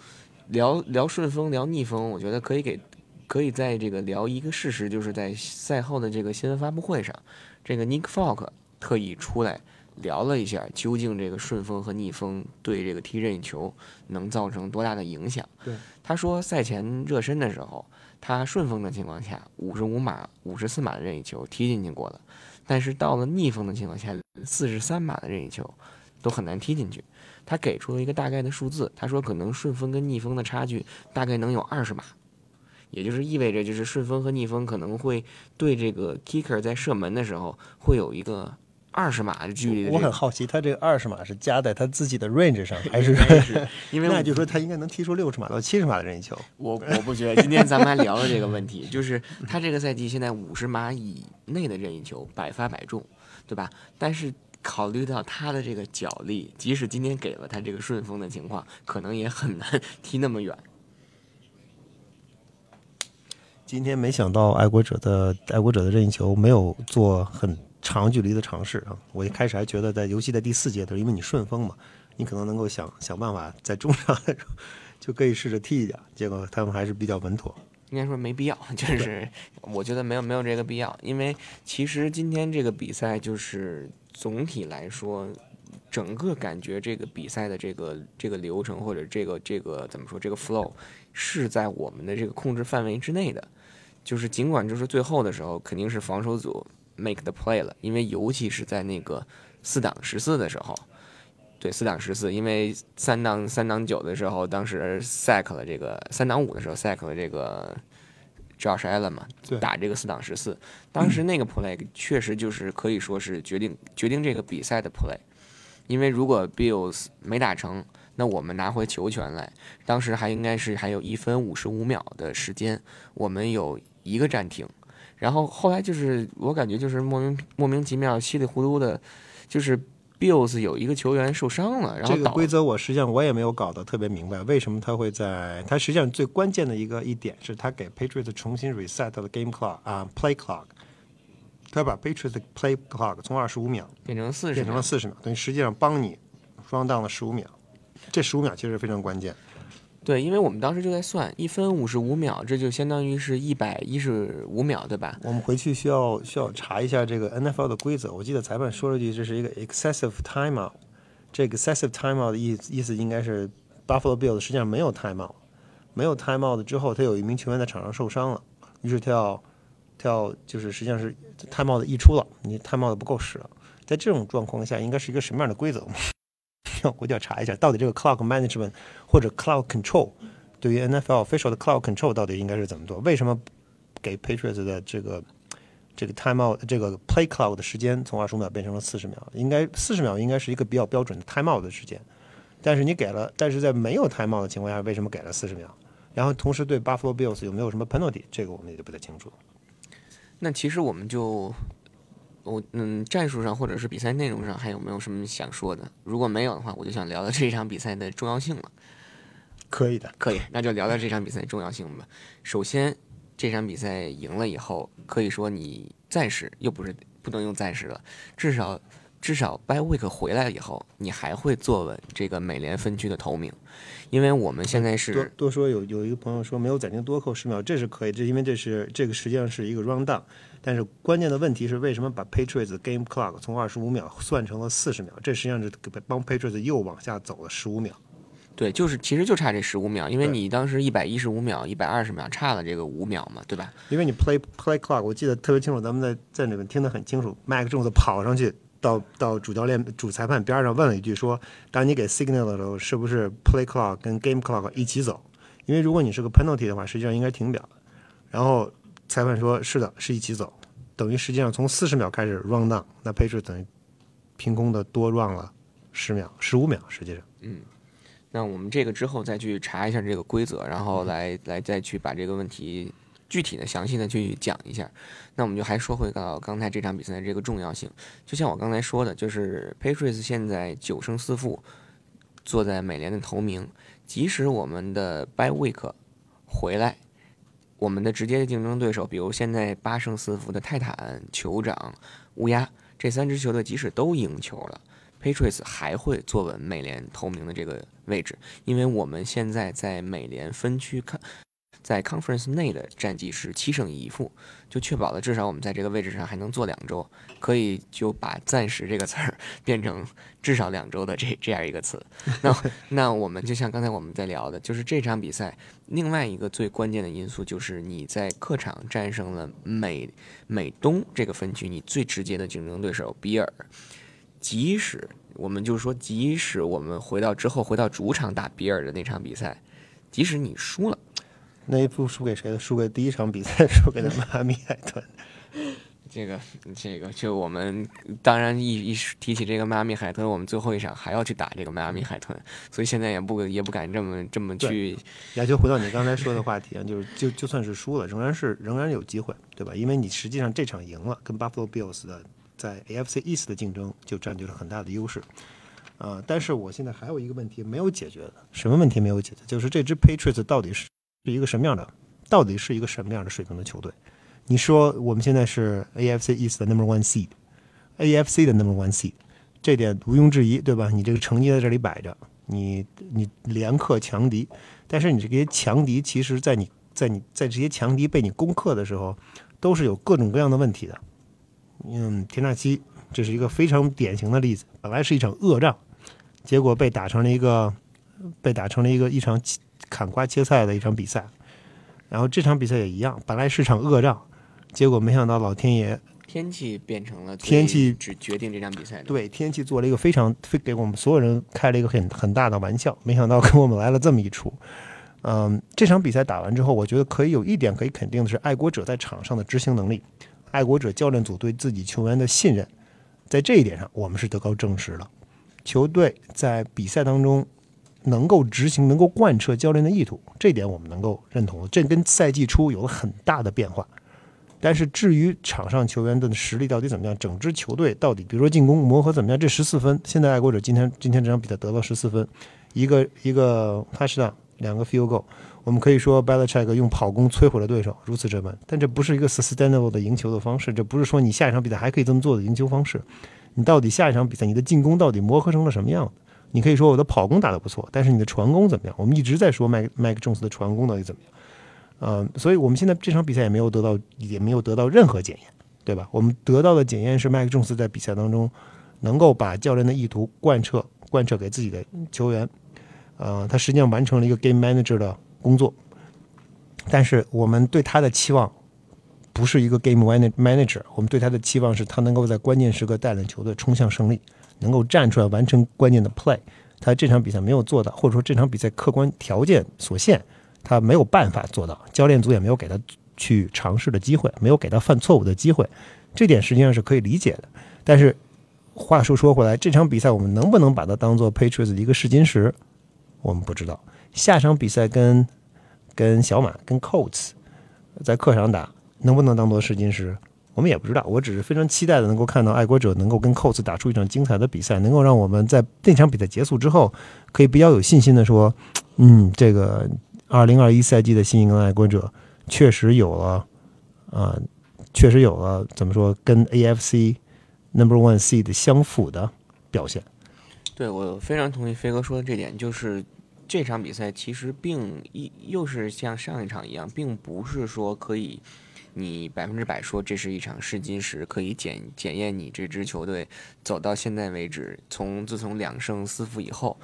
聊聊顺风，聊逆风，我觉得可以给可以在这个聊一个事实，就是在赛后的这个新闻发布会上，这个 Nick Falk 特意出来聊了一下，究竟这个顺风和逆风对这个踢任意球能造成多大的影响。对，他说赛前热身的时候，他顺风的情况下，五十五码、五十四码的任意球踢进去过了，但是到了逆风的情况下，四十三码的任意球都很难踢进去。他给出了一个大概的数字，他说可能顺风跟逆风的差距大概能有二十码，也就是意味着就是顺风和逆风可能会对这个 kicker 在射门的时候会有一个二十码的距离的、这个。我很好奇，他这个二十码是加在他自己的 range 上，还是是因为那就说他应该能踢出六十码到七十码的任意球？我我不觉得，今天咱们还聊了这个问题，就是他这个赛季现在五十码以内的任意球百发百中，对吧？但是考虑到他的这个脚力，即使今天给了他这个顺风的情况，可能也很难踢那么远。今天没想到爱国者的爱国者的任意球没有做很长距离的尝试啊！我一开始还觉得在尤其在第四节的时候，因为你顺风嘛，你可能能够想想办法在中场的时候就可以试着踢一脚，结果他们还是比较稳妥。应该说没必要，就是我觉得没有没有这个必要，因为其实今天这个比赛就是总体来说，整个感觉这个比赛的这个这个流程或者这个这个怎么说这个 flow 是在我们的这个控制范围之内的，就是尽管就是最后的时候肯定是防守组 make the play 了，因为尤其是在那个四档十四的时候。对，四档十四，因为三档三档九的时候，当时 sack 了这个三档五的时候 sack 了这个 Josh Allen 嘛对，打这个四档十四，当时那个 play 确实就是可以说是决定决定这个比赛的 play，因为如果 Bills 没打成，那我们拿回球权来，当时还应该是还有一分五十五秒的时间，我们有一个暂停，然后后来就是我感觉就是莫名莫名其妙稀里糊涂的，就是 Bills 有一个球员受伤了，然后这个规则我实际上我也没有搞得特别明白，为什么他会在他实际上最关键的一个一点是他给 Patriots 重新 reset 了 game clock 啊、play clock，他把 Patriots 的 play clock 从二十五秒变成四十变成了四十秒，等于实际上帮你双档了十五秒，这十五秒其实非常关键。对，因为我们当时就在算一分五十五秒，这就相当于是一百一十五秒，对吧？我们回去需要需要查一下这个 NFL 的规则。我记得裁判说了句，这是一个 excessive timeout。这个 excessive timeout 的意思意思应该是 Buffalo Bills 实际上没有 timeout，没有 timeout 之后，他有一名球员在场上受伤了，于是他要他要就是实际上是 timeout 溢出了，你 timeout 不够使了。在这种状况下，应该是一个什么样的规则？要回去要查一下，到底这个 clock management 或者 clock control 对于 NFL official 的 clock control 到底应该是怎么做？为什么给 Patriots 的这个这个 timeout 这个 play clock 的时间从二十五秒变成了四十秒，应该四十秒应该是一个比较标准的 timeout 的时间，但是你给了，但是在没有 timeout 的情况下，为什么给了四十秒？然后同时对 Buffalo Bills 有没有什么 penalty？这个我们也就不太清楚。那其实我们就，我嗯，战术上或者是比赛内容上还有没有什么想说的？如果没有的话，我就想聊聊这场比赛的重要性了。可以的，可以，那就聊聊这场比赛的重要性吧。首先，这场比赛赢了以后，可以说你暂时又不是不能用暂时了，至少至少 By Week 回来以后，你还会坐稳这个美联分区的头名，因为我们现在多是多说有有一个朋友说没有暂停多扣十秒，这是可以，这因为这是这个实际上是一个 round down，但是关键的问题是为什么把 Patriots game clock 从二十五秒算成了四十秒？这实际上是帮 Patriots 又往下走了十五秒。对，就是其实就差这十五秒，因为你当时一百一十五秒、一百二十秒，差了这个五秒嘛，对吧？因为你 play play clock，我记得特别清楚，咱们在在里面听得很清楚。Mac Jones 跑上去到到主教练、主裁判边上问了一句说：“当你给 signal 的时候，是不是 play clock 跟 game clock 一起走？因为如果你是个 penalty 的话，实际上应该停表。”然后裁判说：“是的，是一起走。”等于实际上从四十秒开始 run down，那 Patriots 等于凭空的多 run 了十秒、十五秒，实际上。嗯那我们这个之后再去查一下这个规则，然后来来再去把这个问题具体的、详细的去讲一下。那我们就还说回到刚才这场比赛的这个重要性，就像我刚才说的，就是 Patriots 现在九胜四负，坐在美联的头名，即使我们的 By Week 回来。我们的直接竞争对手，比如现在八胜四负的泰坦、酋长、乌鸦这三支球队，即使都赢球了，Patriots 还会坐稳美联头名的这个位置，因为我们现在在美联分区看，在 Conference 内的战绩是七胜一负，就确保了至少我们在这个位置上还能做两周，可以就把“暂时”这个词儿 变成至少两周的这这样一个词。那 那我们就像刚才我们在聊的，就是这场比赛另外一个最关键的因素就是你在客场战胜了美美东这个分区你最直接的竞争对手比尔。即使我们就说，即使我们回到之后回到主场打比尔的那场比赛，即使你输了，那一步输给谁的？输给第一场比赛，输给了迈阿密海豚。这个这个就我们当然一一提起这个迈阿密海豚，我们最后一场还要去打这个迈阿密海豚，所以现在也不也不敢这么这么去也就，回到你刚才说的话题啊，就是就就算是输了，仍然是仍然有机会，对吧？因为你实际上这场赢了，跟 Buffalo Bills 的在 AFC East 的竞争就占据了很大的优势。呃，但是我现在还有一个问题没有解决的，什么问题没有解决？就是这支 Patriots 到底是是一个什么样的，到底是一个什么样的水平的球队？你说我们现在是 AFC East 的 Number One Seed，AFC 的 Number One Seed，这点毋庸置疑，对吧？你这个成绩在这里摆着，你你连克强敌，但是你这些强敌，其实在你在你在这些强敌被你攻克的时候，都是有各种各样的问题的。嗯，田纳西这是一个非常典型的例子，本来是一场恶仗，结果被打成了一个被打成了一个一场砍瓜切菜的一场比赛。然后这场比赛也一样，本来是场恶仗，结果没想到老天爷天气变成了天气只决定这场比赛的。对天气做了一个非常非给我们所有人开了一个很很大的玩笑，没想到给我们来了这么一出。嗯，这场比赛打完之后，我觉得可以有一点可以肯定的是，爱国者在场上的执行能力，爱国者教练组对自己球员的信任，在这一点上我们是得到证实了。球队在比赛当中能够执行、能够贯彻教练的意图，这点我们能够认同。这跟赛季初有了很大的变化。但是至于场上球员的实力到底怎么样，整支球队到底，比如说进攻磨合怎么样，这十四分，现在爱国者今天今天这场比赛得到十四分，一个一个 touchdown，两个 field goal，我们可以说 Belichick 用跑攻摧毁了对手，如此这般，但这不是一个 sustainable 的赢球的方式，这不是说你下一场比赛还可以这么做的赢球方式。你到底下一场比赛你的进攻到底磨合成了什么样？你可以说我的跑攻打得不错，但是你的传攻怎么样？我们一直在说麦麦克琼斯的传攻到底怎么样？呃，所以我们现在这场比赛也没有得到，也没有得到任何检验，对吧？我们得到的检验是麦克琼斯在比赛当中能够把教练的意图贯彻贯彻给自己的球员，呃，他实际上完成了一个 game manager 的工作，但是我们对他的期望不是一个 game manager，我们对他的期望是他能够在关键时刻带领球队冲向胜利，能够站出来完成关键的 play。他这场比赛没有做到，或者说这场比赛客观条件所限，他没有办法做到，教练组也没有给他去尝试的机会，没有给他犯错误的机会，这点实际上是可以理解的。但是话说说回来，这场比赛我们能不能把它当做 Patriots 的一个试金石，我们不知道。下场比赛跟跟小马跟 Colts 在客场打，能不能当做试金石？我们也不知道，我只是非常期待的能够看到爱国者能够跟 Colts 打出一场精彩的比赛，能够让我们在那场比赛结束之后，可以比较有信心的说，嗯，这个二零二一赛季的新英格兰爱国者确实有了，啊、确实有了怎么说，跟 AFC Number One Seed 相符的表现。对我非常同意飞哥说的这点，就是这场比赛其实并一又是像上一场一样，并不是说可以你百分之百说这是一场试金石，可以检检验你这支球队走到现在为止，从自从两胜四负以后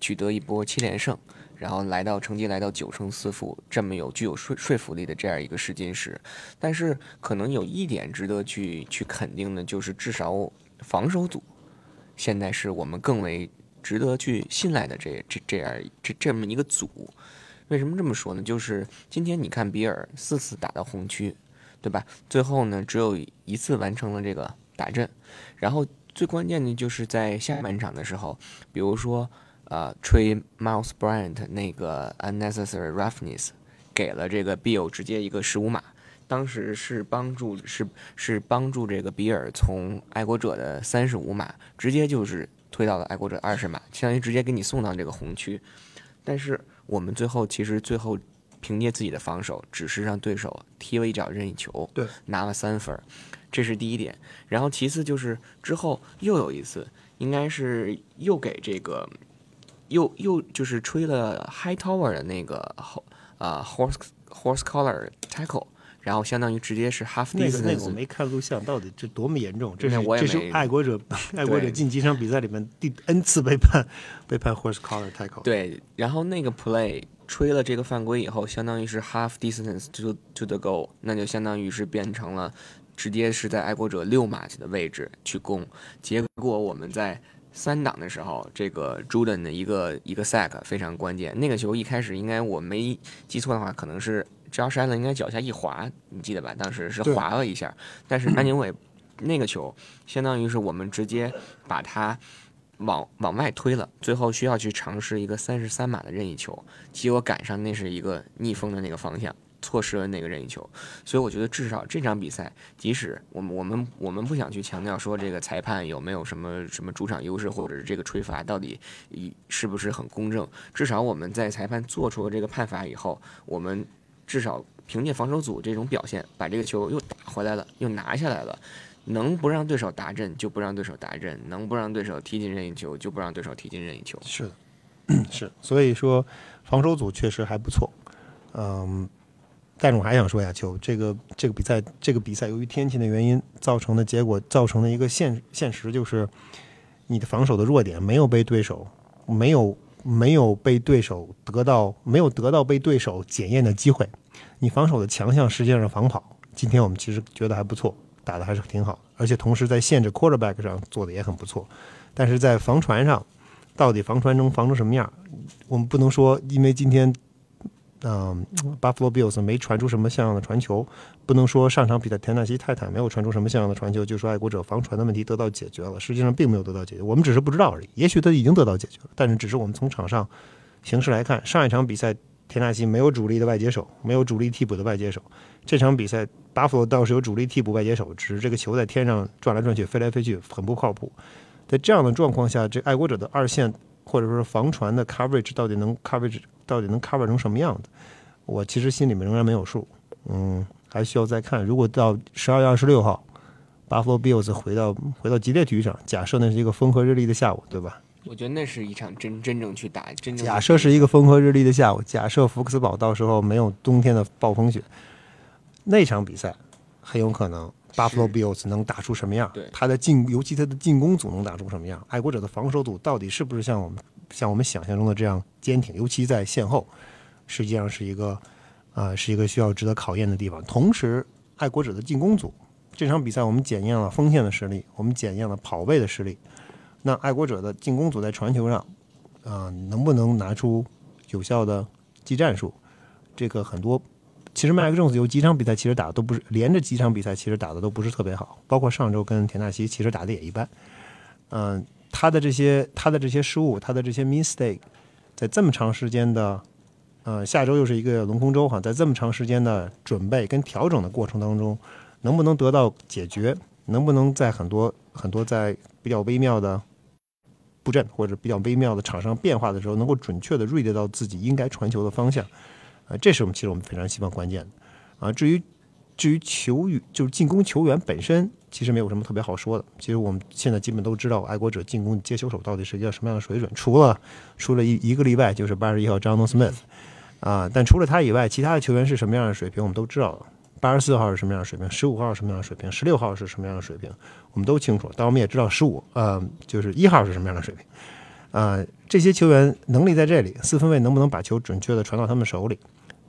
取得一波七连胜。然后来到成绩来到九胜四负，这么有具有说说服力的这样一个试金石，但是可能有一点值得去去肯定的，就是至少防守组现在是我们更为值得去信赖的这这这样这这么一个组。为什么这么说呢？就是今天你看比尔四次打到红区，对吧？最后呢只有一次完成了这个打阵，然后最关键的就是在下半场的时候，比如说呃吹 Miles Bryant 那个 unnecessary roughness 给了这个 Bill 直接一个十五码。当时是帮助是是帮助这个比尔从爱国者的三十五码直接就是推到了爱国者二十码，相当于直接给你送到这个红区。但是我们最后其实最后凭借自己的防守，只是让对手踢了一脚任意球，对，拿了三分，这是第一点。然后其次就是之后又有一次，应该是又给这个又又就是吹了 High Tower 的那个后啊、horse horse collar tackle。然后相当于直接是 half 那个那个我没看录像，到底这多么严重？这是我也这是爱国者 爱国者对近几场比赛里面第 N 次被判被判 horse collar tackle。对，然后那个 play 吹了这个犯规以后，相当于是 half distance to to the goal，那就相当于是变成了直接是在爱国者六码的位置去攻。结果我们在三档的时候，这个 Jordan 的一个一个 sack 非常关键。那个球一开始应该我没记错的话，可能是 Josh Allen 应该脚下一滑，你记得吧？当时是滑了一下，但是安宁伟那个球相当于是我们直接把它往往外推了，最后需要去尝试一个三十三码的任意球，结果赶上那是一个逆风的那个方向，错失了那个任意球。所以我觉得至少这场比赛，即使我们我们我们不想去强调说这个裁判有没有什么什么主场优势，或者是这个吹罚到底以是不是很公正，至少我们在裁判做出了这个判罚以后，我们至少凭借防守组这种表现，把这个球又打回来了，又拿下来了。能不让对手打阵就不让对手打阵，能不让对手踢进任意球就不让对手踢进任意球。是的，是，所以说防守组确实还不错。嗯，但是我还想说下，球这个这个比赛，这个比赛由于天气的原因造成的结果，造成的一个现现实就是，你的防守的弱点没有被对手没有没有被对手得到没有得到被对手检验的机会，你防守的强项实际上是防跑。今天我们其实觉得还不错，打的还是挺好，而且同时在限制 quarterback 上做的也很不错，但是在防传上。到底防传能防成什么样？我们不能说，因为今天，嗯、巴 Buffalo Bills 没传出什么像样的传球，不能说上场比赛田纳西泰坦没有传出什么像样的传球，就说爱国者防传的问题得到解决了。实际上并没有得到解决，我们只是不知道而已。也许他已经得到解决了，但是只是我们从场上形势来看，上一场比赛田纳西没有主力的外接手，没有主力替补的外接手。这场比赛巴 Buffalo 倒是有主力替补外接手，只是这个球在天上转来转去、飞来飞去，很不靠谱。在这样的状况下，这爱国者的二线或者说是防传的 coverage 到底能 coverage 到底能 cover 成什么样子，我其实心里面仍然没有数。嗯，还需要再看。如果到十二月二十六号，Buffalo Bills 回到回到吉列体育场，假设那是一个风和日丽的下午，对吧？我觉得那是一场真真正去打，真正假设是一个风和日丽的下午，假设福克斯堡到时候没有冬天的暴风雪，那场比赛很有可能 Buffalo Bills 能打出什么样对？他的进，尤其他的进攻组能打出什么样？爱国者的防守组到底是不是像我们像我们想象中的这样坚挺？尤其在线后，实际上是一个啊、是一个需要值得考验的地方。同时，爱国者的进攻组这场比赛我们检验了锋线的实力，我们检验了跑位的实力。那爱国者的进攻组在传球上，啊、能不能拿出有效的技战术？这个很多其实麦克琼斯有几场比赛其实打的都不是连着几场比赛其实打的都不是特别好，包括上周跟田纳西其实打的也一般。嗯，他的这些他的这些失误，他的这些 mistake，在这么长时间的，呃，下周又是一个龙空周哈，在这么长时间的准备跟调整的过程当中，能不能得到解决？能不能在很多很多在比较微妙的布阵或者比较微妙的场上变化的时候，能够准确的 read 到自己应该传球的方向？啊，这是我们其实我们非常希望关键的啊。至于至于球员就是进攻球员本身，其实没有什么特别好说的。其实我们现在基本都知道爱国者进攻接球手到底是一个什么样的水准，除了除了一一个例外，就是八十一号 John Smith 啊。但除了他以外，其他的球员是什么样的水平，我们都知道。八十四号是什么样的水平，十五号是什么样的水平，十六号是什么样的水平，我们都清楚。但我们也知道十五呃，就是一号是什么样的水平啊。这些球员能力在这里，四分卫能不能把球准确的传到他们手里？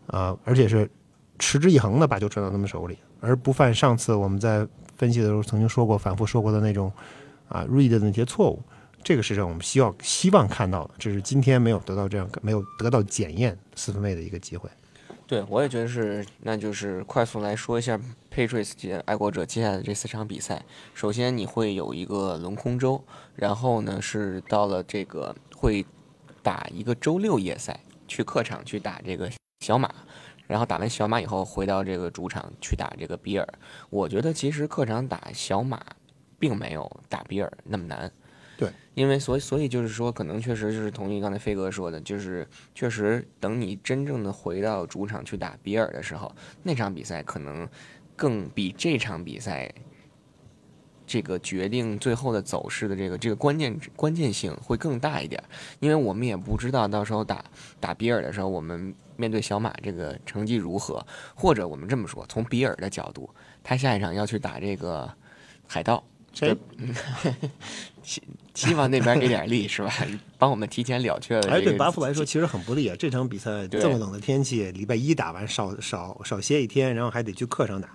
啊，而且是持之以恒的把球传到他们手里，而不犯上次我们在分析的时候曾经说过、反复说过的那种啊 read 的那些错误。这个是让我们希望希望看到的，这是今天没有得到这样没有得到检验四分卫的一个机会。对，我也觉得是，那就是快速来说一下 Patriots 接爱国者接下来这四场比赛。首先你会有一个轮空周，然后呢是到了这个会打一个周六夜赛，去客场去打这个。小马，然后打完小马以后回到这个主场去打这个比尔。我觉得其实客场打小马，并没有打比尔那么难。对，因为所以所以就是说，可能确实就是同意刚才飞哥说的，就是确实等你真正的回到主场去打比尔的时候，那场比赛可能更比这场比赛。这个决定最后的走势的这个这个关键关键性会更大一点，因为我们也不知道到时候打打比尔的时候，我们面对小马这个成绩如何，或者我们这么说，从比尔的角度，他下一场要去打这个海盗，谁？希希望那边给点力是吧？帮我们提前了却了。哎，对巴夫来说其实很不利啊，这场比赛这么冷的天气，礼拜一打完少少少歇一天，然后还得去客场打。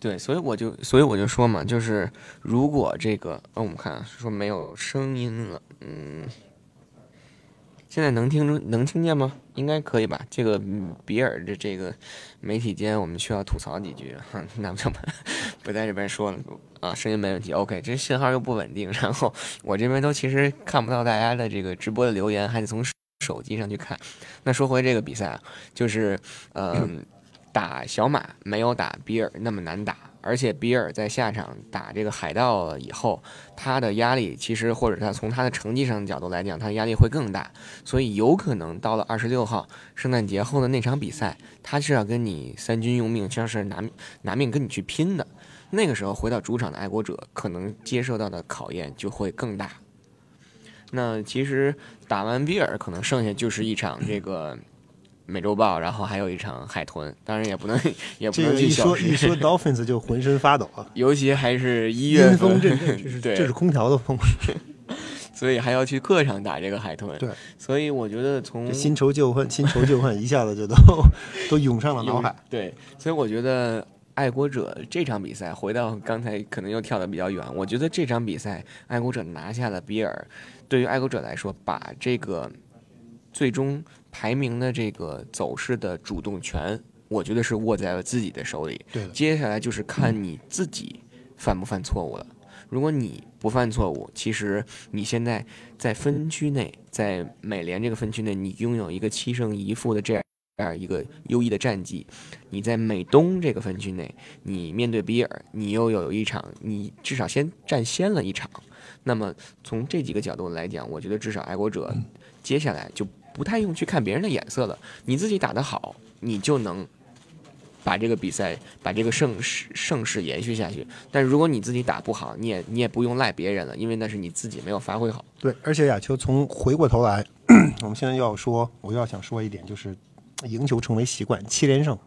对，所以我就，所以我就说嘛，就是如果这个，嗯，我们看说没有声音了，嗯，现在能听能听见吗？应该可以吧？这个比尔的这个媒体间，我们需要吐槽几句，那不就不在这边说了啊，声音没问题，OK，这信号又不稳定，然后我这边都其实看不到大家的这个直播的留言，还得从手机上去看。那说回这个比赛啊，就是，嗯。打小马没有打比尔那么难打，而且比尔在下场打这个海盗以后，他的压力其实或者他从他的成绩上的角度来讲，他的压力会更大，所以有可能到了二十六号圣诞节后的那场比赛，他是要跟你三军用命，像是拿拿命跟你去拼的。那个时候回到主场的爱国者，可能接受到的考验就会更大。那其实打完比尔，可能剩下就是一场这个。美洲豹，然后还有一场海豚，当然也不能 也不能去。一说一说 Dolphins 就浑身发抖啊，尤其还是一月份，这是这是空调的风，所以还要去客场打这个海豚。对，所以我觉得从新仇旧恨，新仇旧恨一下子就都都涌上了脑海。对，所以我觉得爱国者这场比赛，回到刚才可能又跳的比较远，我觉得这场比赛爱国者拿下了比尔，对于爱国者来说，把这个最终。排名的这个走势的主动权，我觉得是握在了自己的手里。对，接下来就是看你自己犯不犯错误了。如果你不犯错误，其实你现在在分区内，在美联这个分区内，你拥有一个七胜一负的这样一个优异的战绩。你在美东这个分区内，你面对比尔，你又有一场，你至少先占先了一场。那么从这几个角度来讲，我觉得至少爱国者接下来就。不太用去看别人的眼色了，你自己打得好，你就能把这个比赛、把这个盛世盛世延续下去。但如果你自己打不好，你也你也不用赖别人了，因为那是你自己没有发挥好。对，而且亚秋从回过头来，我们现在要说，我要想说一点，就是赢球成为习惯，七连胜，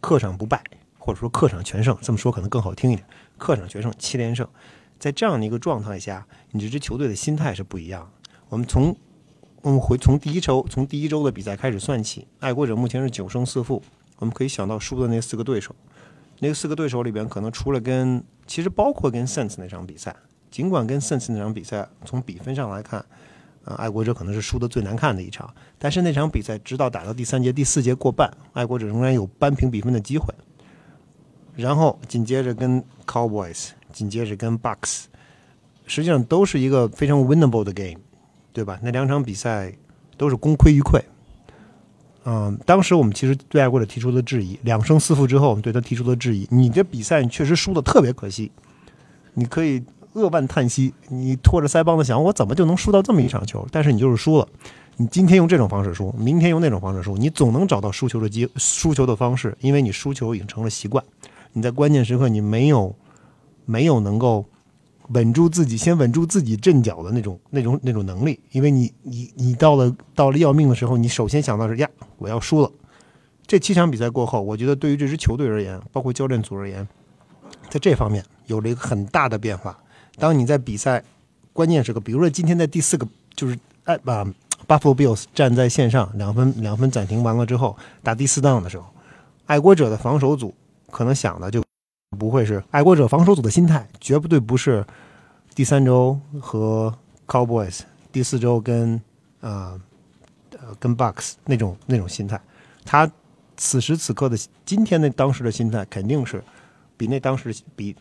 客场不败，或者说客场全胜，这么说可能更好听一点。客场全胜，七连胜，在这样的一个状态下，你这支球队的心态是不一样。我们从我们回从第一周从第一周的比赛开始算起，爱国者目前是九胜四负。我们可以想到输的那四个对手，那四个对手里边，可能除了跟其实包括跟 Sense 那场比赛，尽管跟 Sense 那场比赛从比分上来看，呃，爱国者可能是输的最难看的一场。但是那场比赛直到打到第三节、第四节过半，爱国者仍然有扳平比分的机会。然后紧接着跟 Cowboys，紧接着跟 Bucks，实际上都是一个非常 winnable 的 game，对吧？那两场比赛都是功亏一篑。嗯，当时我们其实对爱国者提出了质疑，两胜四负之后，我们对他提出了质疑。你这比赛你确实输的特别可惜，你可以扼腕叹息，你拖着腮帮子想，我怎么就能输到这么一场球？但是你就是输了。你今天用这种方式输，明天用那种方式输，你总能找到输球的机输球的方式，因为你输球已经成了习惯。你在关键时刻你没有没有能够。稳住自己，先稳住自己阵脚的那种、那种、那种能力，因为你、你、你到了到了要命的时候，你首先想到是呀，我要输了。这七场比赛过后，我觉得对于这支球队而言，包括教练组而言，在这方面有了一个很大的变化。当你在比赛关键时刻，比如说今天在第四个，就是哎把 Buffalo Bills 站在线上，两分两分暂停完了之后，打第四档的时候，爱国者的防守组可能想的就。不会是爱国者防守组的心态，绝不对不是第三周和 Cowboys，第四周跟呃呃跟 Bucs 那种那种心态。他此时此刻的今天的当时的心态，肯定是比那当时比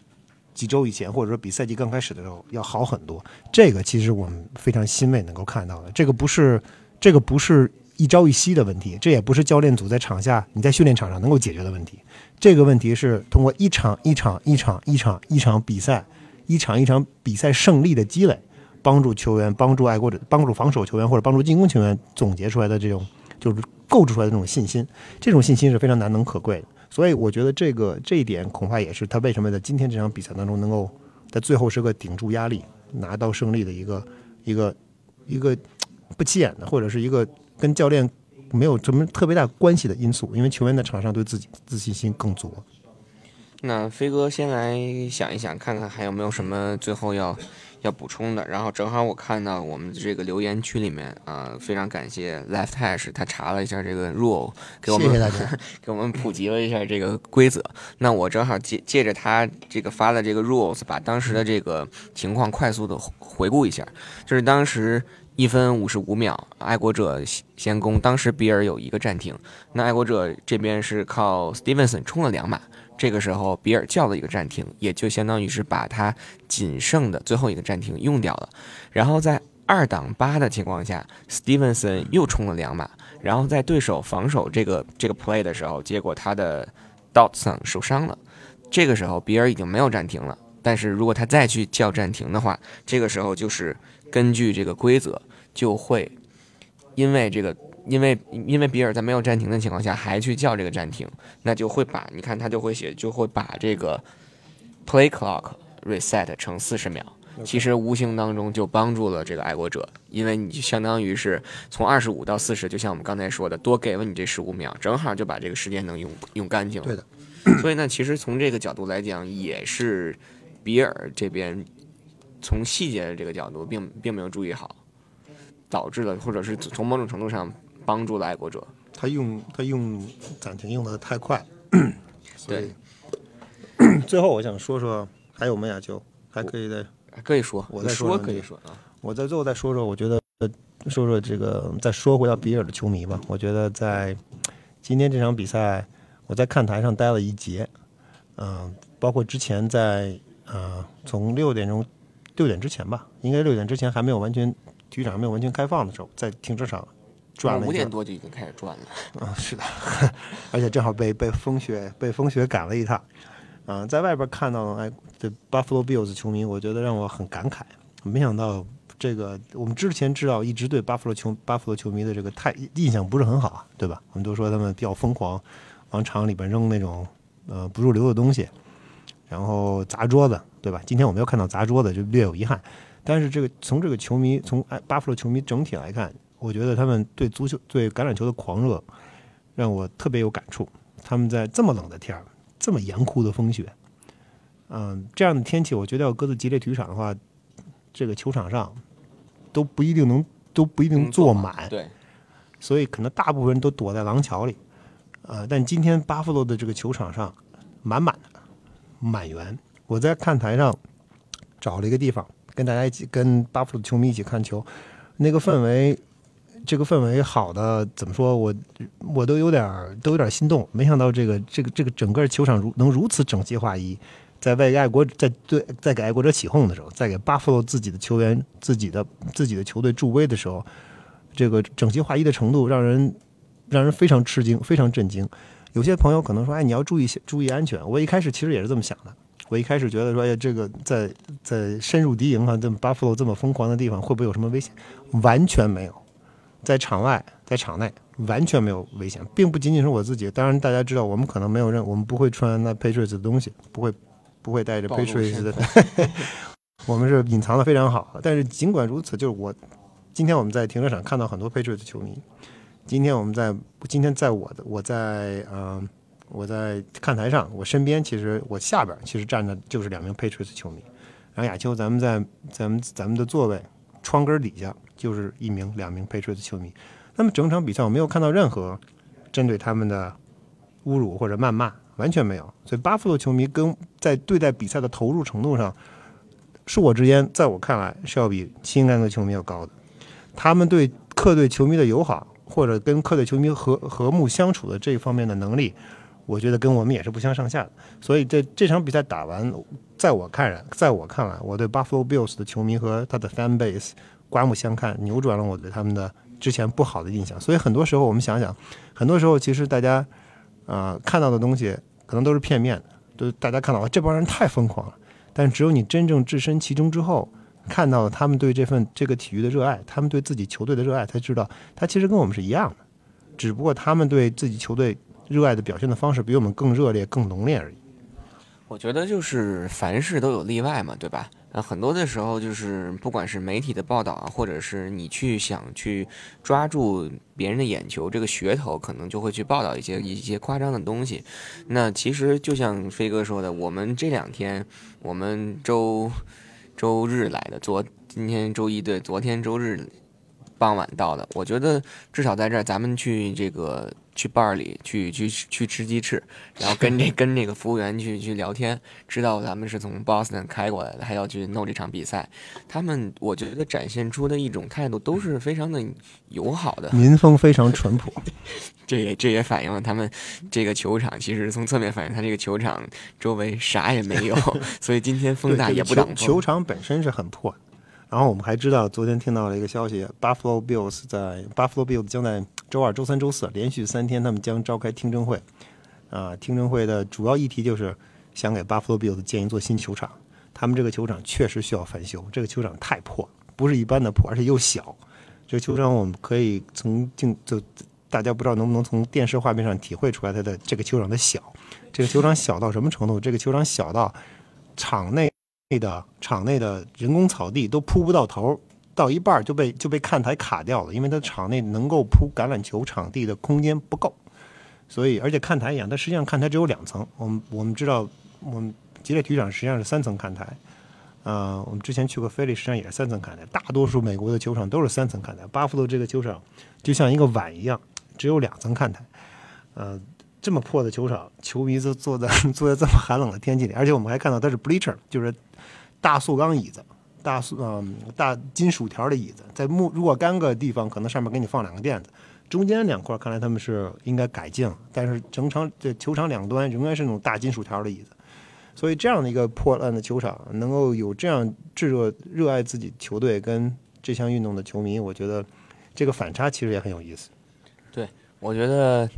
几周以前，或者说比赛季刚开始的时候要好很多。这个其实我们非常欣慰能够看到的。这个不是这个不是一朝一夕的问题，这也不是教练组在场下你在训练场上能够解决的问题。这个问题是通过一场一场一场一场一场比赛，一场一场比赛胜利的积累，帮助球员、帮助爱国者、帮助防守球员或者帮助进攻球员总结出来的这种，就是构筑出来的这种信心。这种信心是非常难能可贵的。所以我觉得这个这一点恐怕也是他为什么在今天这场比赛当中能够在最后时刻顶住压力拿到胜利的一个一个一个不起眼的，或者是一个跟教练。没有什么特别大关系的因素，因为球员在场上对自己自信心更足。那飞哥先来想一想，看看还有没有什么最后要要补充的。然后正好我看到我们这个留言区里面啊，非常感谢 Left Hash，他查了一下这个 rule，给我们谢谢，给我们普及了一下这个规则。那我正好借借着他这个发的这个 rules，把当时的这个情况快速的回顾一下，就是当时。一分五十五秒，爱国者先攻。当时比尔有一个暂停，那爱国者这边是靠 Stevenson 冲了两码。这个时候比尔叫了一个暂停，也就相当于是把他仅剩的最后一个暂停用掉了。然后在二档八的情况下，Stevenson 又冲了两码。然后在对手防守这个这个 play 的时候，结果他的 Dotson 受伤了。这个时候比尔已经没有暂停了，但是如果他再去叫暂停的话，这个时候就是。根据这个规则，就会因为这个，因为因为比尔在没有暂停的情况下还去叫这个暂停，那就会把你看他就会写，就会把这个 play clock reset 成四十秒。其实无形当中就帮助了这个爱国者，因为你就相当于是从二十五到四十，就像我们刚才说的，多给了你这十五秒，正好就把这个时间能用用干净了。对的。所以呢，其实从这个角度来讲，也是比尔这边。从细节的这个角度，并并没有注意好，导致了，或者是从某种程度上帮助了爱国者。他用他用暂停用的太快，对。最后我想说说，还有没亚球，还可以再可以说，我再说可以说啊。我在最后再说说，我觉得说说这个，再说回到比尔的球迷吧。我觉得在今天这场比赛，我在看台上待了一节，嗯，包括之前在呃从六点钟。六点之前吧，应该六点之前还没有完全体育场还没有完全开放的时候，在停车场转了。五点多就已经开始转了。嗯，是的，而且正好被被风雪被风雪赶了一趟。嗯，在外边看到哎，这 Buffalo Bills 球迷，我觉得让我很感慨。没想到这个我们之前知道一直对 Buffalo 球 Buffalo 球迷的这个太印象不是很好，对吧？我们都说他们比较疯狂，往场里边扔那种呃不入流的东西，然后砸桌子。对吧？今天我没有看到砸桌子，就略有遗憾。但是这个从这个球迷，从哎巴夫洛球迷整体来看，我觉得他们对足球、对橄榄球的狂热，让我特别有感触。他们在这么冷的天儿，这么严酷的风雪，嗯，这样的天气，我觉得要搁在吉列体育场的话，这个球场上都不一定能，都不一定坐满。对，所以可能大部分人都躲在廊桥里。呃，但今天巴夫洛的这个球场上满满的，满员。我在看台上找了一个地方，跟大家一起跟巴夫的球迷一起看球。那个氛围，这个氛围好的怎么说？我我都有点都有点心动。没想到这个这个这个整个球场如能如此整齐划一，在为爱国在对在给爱国者起哄的时候，在给巴弗洛自己的球员自己的自己的球队助威的时候，这个整齐划一的程度让人让人非常吃惊，非常震惊。有些朋友可能说：“哎，你要注意注意安全。”我一开始其实也是这么想的。我一开始觉得说：“哎，这个在在深入敌营啊，这么 Buffalo 这么疯狂的地方，会不会有什么危险？”完全没有，在场外，在场内完全没有危险，并不仅仅是我自己。当然，大家知道，我们可能没有任，我们不会穿那 Patriots 的东西，不会不会带着 Patriots 的，我们是隐藏的非常好。但是尽管如此，就是我今天我们在停车场看到很多 Patriots 球迷。今天我们在今天在我的我在嗯我在看台上，我身边其实我下边其实站的就是两名 Patriots 球迷，然后亚秋咱们在咱们咱们的座位窗根底下就是一名两名 Patriots 球迷，那么整场比赛我没有看到任何针对他们的侮辱或者谩骂，完全没有。所以巴夫洛球迷跟在对待比赛的投入程度上，恕我直言，在我看来是要比新英格兰球迷要高的。他们对客队球迷的友好。或者跟客队球迷和和睦相处的这一方面的能力，我觉得跟我们也是不相上下的。所以这这场比赛打完，在我看来，在我看来，我对 Buffalo Bills 的球迷和他的 fan base 刮目相看，扭转了我对他们的之前不好的印象。所以很多时候，我们想想，很多时候其实大家啊看到的东西可能都是片面的，都大家看到这帮人太疯狂了。但只有你真正置身其中之后。看到了他们对这份这个体育的热爱，他们对自己球队的热爱，才知道他其实跟我们是一样的，只不过他们对自己球队热爱的表现的方式比我们更热烈、更浓烈而已。我觉得就是凡事都有例外嘛，对吧？那很多的时候就是不管是媒体的报道啊，或者是你去想去抓住别人的眼球，这个噱头可能就会去报道一些一些夸张的东西。那其实就像飞哥说的，我们这两天，我们周。周日来的，昨今天周一对，昨天周日傍晚到的。我觉得至少在这儿，咱们去这个去 bar 里去去去吃鸡翅，然后跟这 跟那个服务员去去聊天，知道咱们是从 Boston 开过来的，还要去弄这场比赛。他们我觉得展现出的一种态度都是非常的友好的，民风非常淳朴。这也这也反映了他们这个球场，其实从侧面反映他这个球场周围啥也没有，所以今天风大也不挡风。球场本身是很破，然后我们还知道，昨天听到了一个消息，Buffalo Bills 在 Buffalo Bills 将在周二、周三、周四连续三天，他们将召开听证会。啊，听证会的主要议题就是想给 Buffalo Bills 建一座新球场。他们这个球场确实需要翻修，这个球场太破，不是一般的破，而且又小。这个球场我们可以从镜就。大家不知道能不能从电视画面上体会出来它的这个球场的小，这个球场小到什么程度？这个球场小到场内的场内的人工草地都铺不到头，到一半就被就被看台卡掉了，因为它场内能够铺橄榄球场地的空间不够。所以，而且看台一样，它实际上看台只有两层。我们我们知道，我们吉列体育场实际上是三层看台。呃，我们之前去过菲利，实际上也是三层看台。大多数美国的球场都是三层看台。巴夫洛这个球场就像一个碗一样。只有两层看台，呃，这么破的球场，球迷都坐在 坐在这么寒冷的天气里，而且我们还看到它是 bleacher，就是大塑钢椅子，大塑嗯大金属条的椅子，在木如果干个地方，可能上面给你放两个垫子，中间两块看来他们是应该改进了，但是整场这球场两端仍然是那种大金属条的椅子，所以这样的一个破烂的球场，能够有这样炙热热爱自己球队跟这项运动的球迷，我觉得这个反差其实也很有意思。对我觉得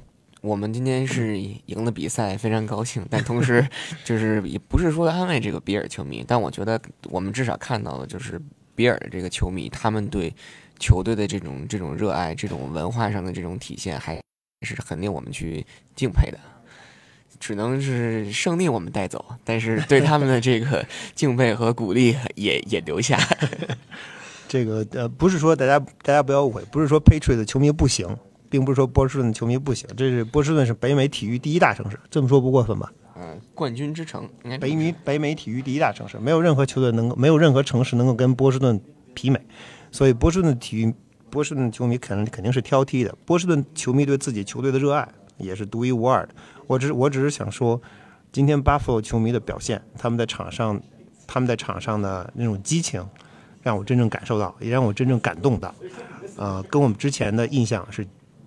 我们今天是 赢了比赛，非常高兴。但同时，就是也不是说安慰这个比尔球迷，但我觉得我们至少看到了，就是比尔的这个球迷他们对球队的这种这种热爱，这种文化上的这种体现，还是很令我们去敬佩的。只能是胜利我们带走，但是 对他们的这个敬佩和鼓励也也留下。这个呃，不是说大家大家不要误会，不是说 Patriot 的球迷不行。并不是说波士顿球迷不行，这是波士顿是北美体育第一大城市，这么说不过分吧？嗯，冠军之城，北美北美体育第一大城市，没有任何球队能够，没有任何城市能够跟波士顿媲美，所以波士顿体育，波士顿球迷肯定肯定是挑剔的。波士顿球迷对自己球队的热爱也是独一无二的。我只我只是想说，今天巴弗罗球迷的表现，他们在场上，他们在场上的那种激情，让我真正感受到，也让我真正感动到，呃，跟我们之前的印象是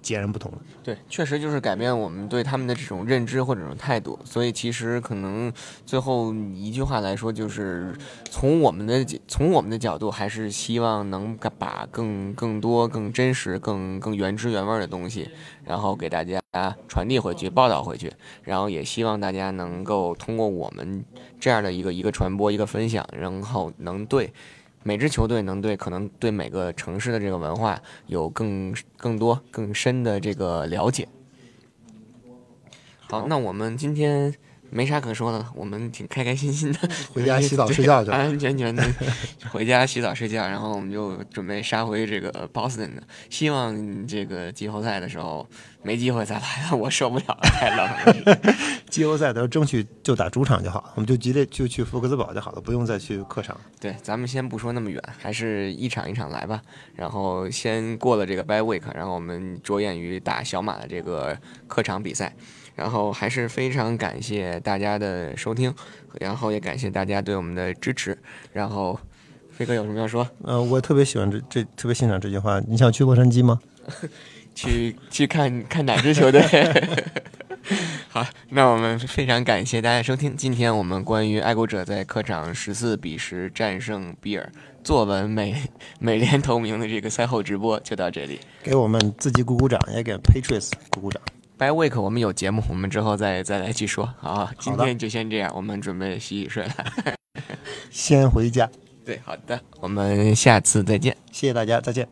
截然不同。对，确实就是改变我们对他们的这种认知或者这种态度。所以其实可能最后一句话来说，就是从我们的从我们的角度，还是希望能把更更多、更真实、更更原汁原味的东西，然后给大家传递回去、报道回去。然后也希望大家能够通过我们这样的一个一个传播、一个分享，然后能对。每支球队能对可能对每个城市的这个文化有更更多更深的这个了解。好，那我们今天没啥可说的了，我们挺开开心心的，回家洗澡睡觉去，安安全全的 回家洗澡睡觉，然后我们就准备杀回这个 Boston 的。希望这个季后赛的时候没机会再来了，我受不了了，太冷了。季后赛的时候争取就打主场就好，我们就直接就去福克斯堡就好了，不用再去客场。对，咱们先不说那么远，还是一场一场来吧。然后先过了这个 Bye Week，然后我们着眼于打小马的这个客场比赛。然后还是非常感谢大家的收听，然后也感谢大家对我们的支持。然后飞哥有什么要说？呃，我特别喜欢这这特别欣赏这句话。你想去洛杉矶吗？去去看看哪支球队？好，那我们非常感谢大家收听。今天我们关于爱国者在客场十四比十战胜比尔，坐稳美美联头名的这个赛后直播就到这里。给我们自己鼓鼓掌，也给 Patriots 鼓鼓掌。By week 我们有节目，我们之后再再来去说。好，今天就先这样，我们准备洗洗睡了。先回家。对，好的，我们下次再见。谢谢大家，再见。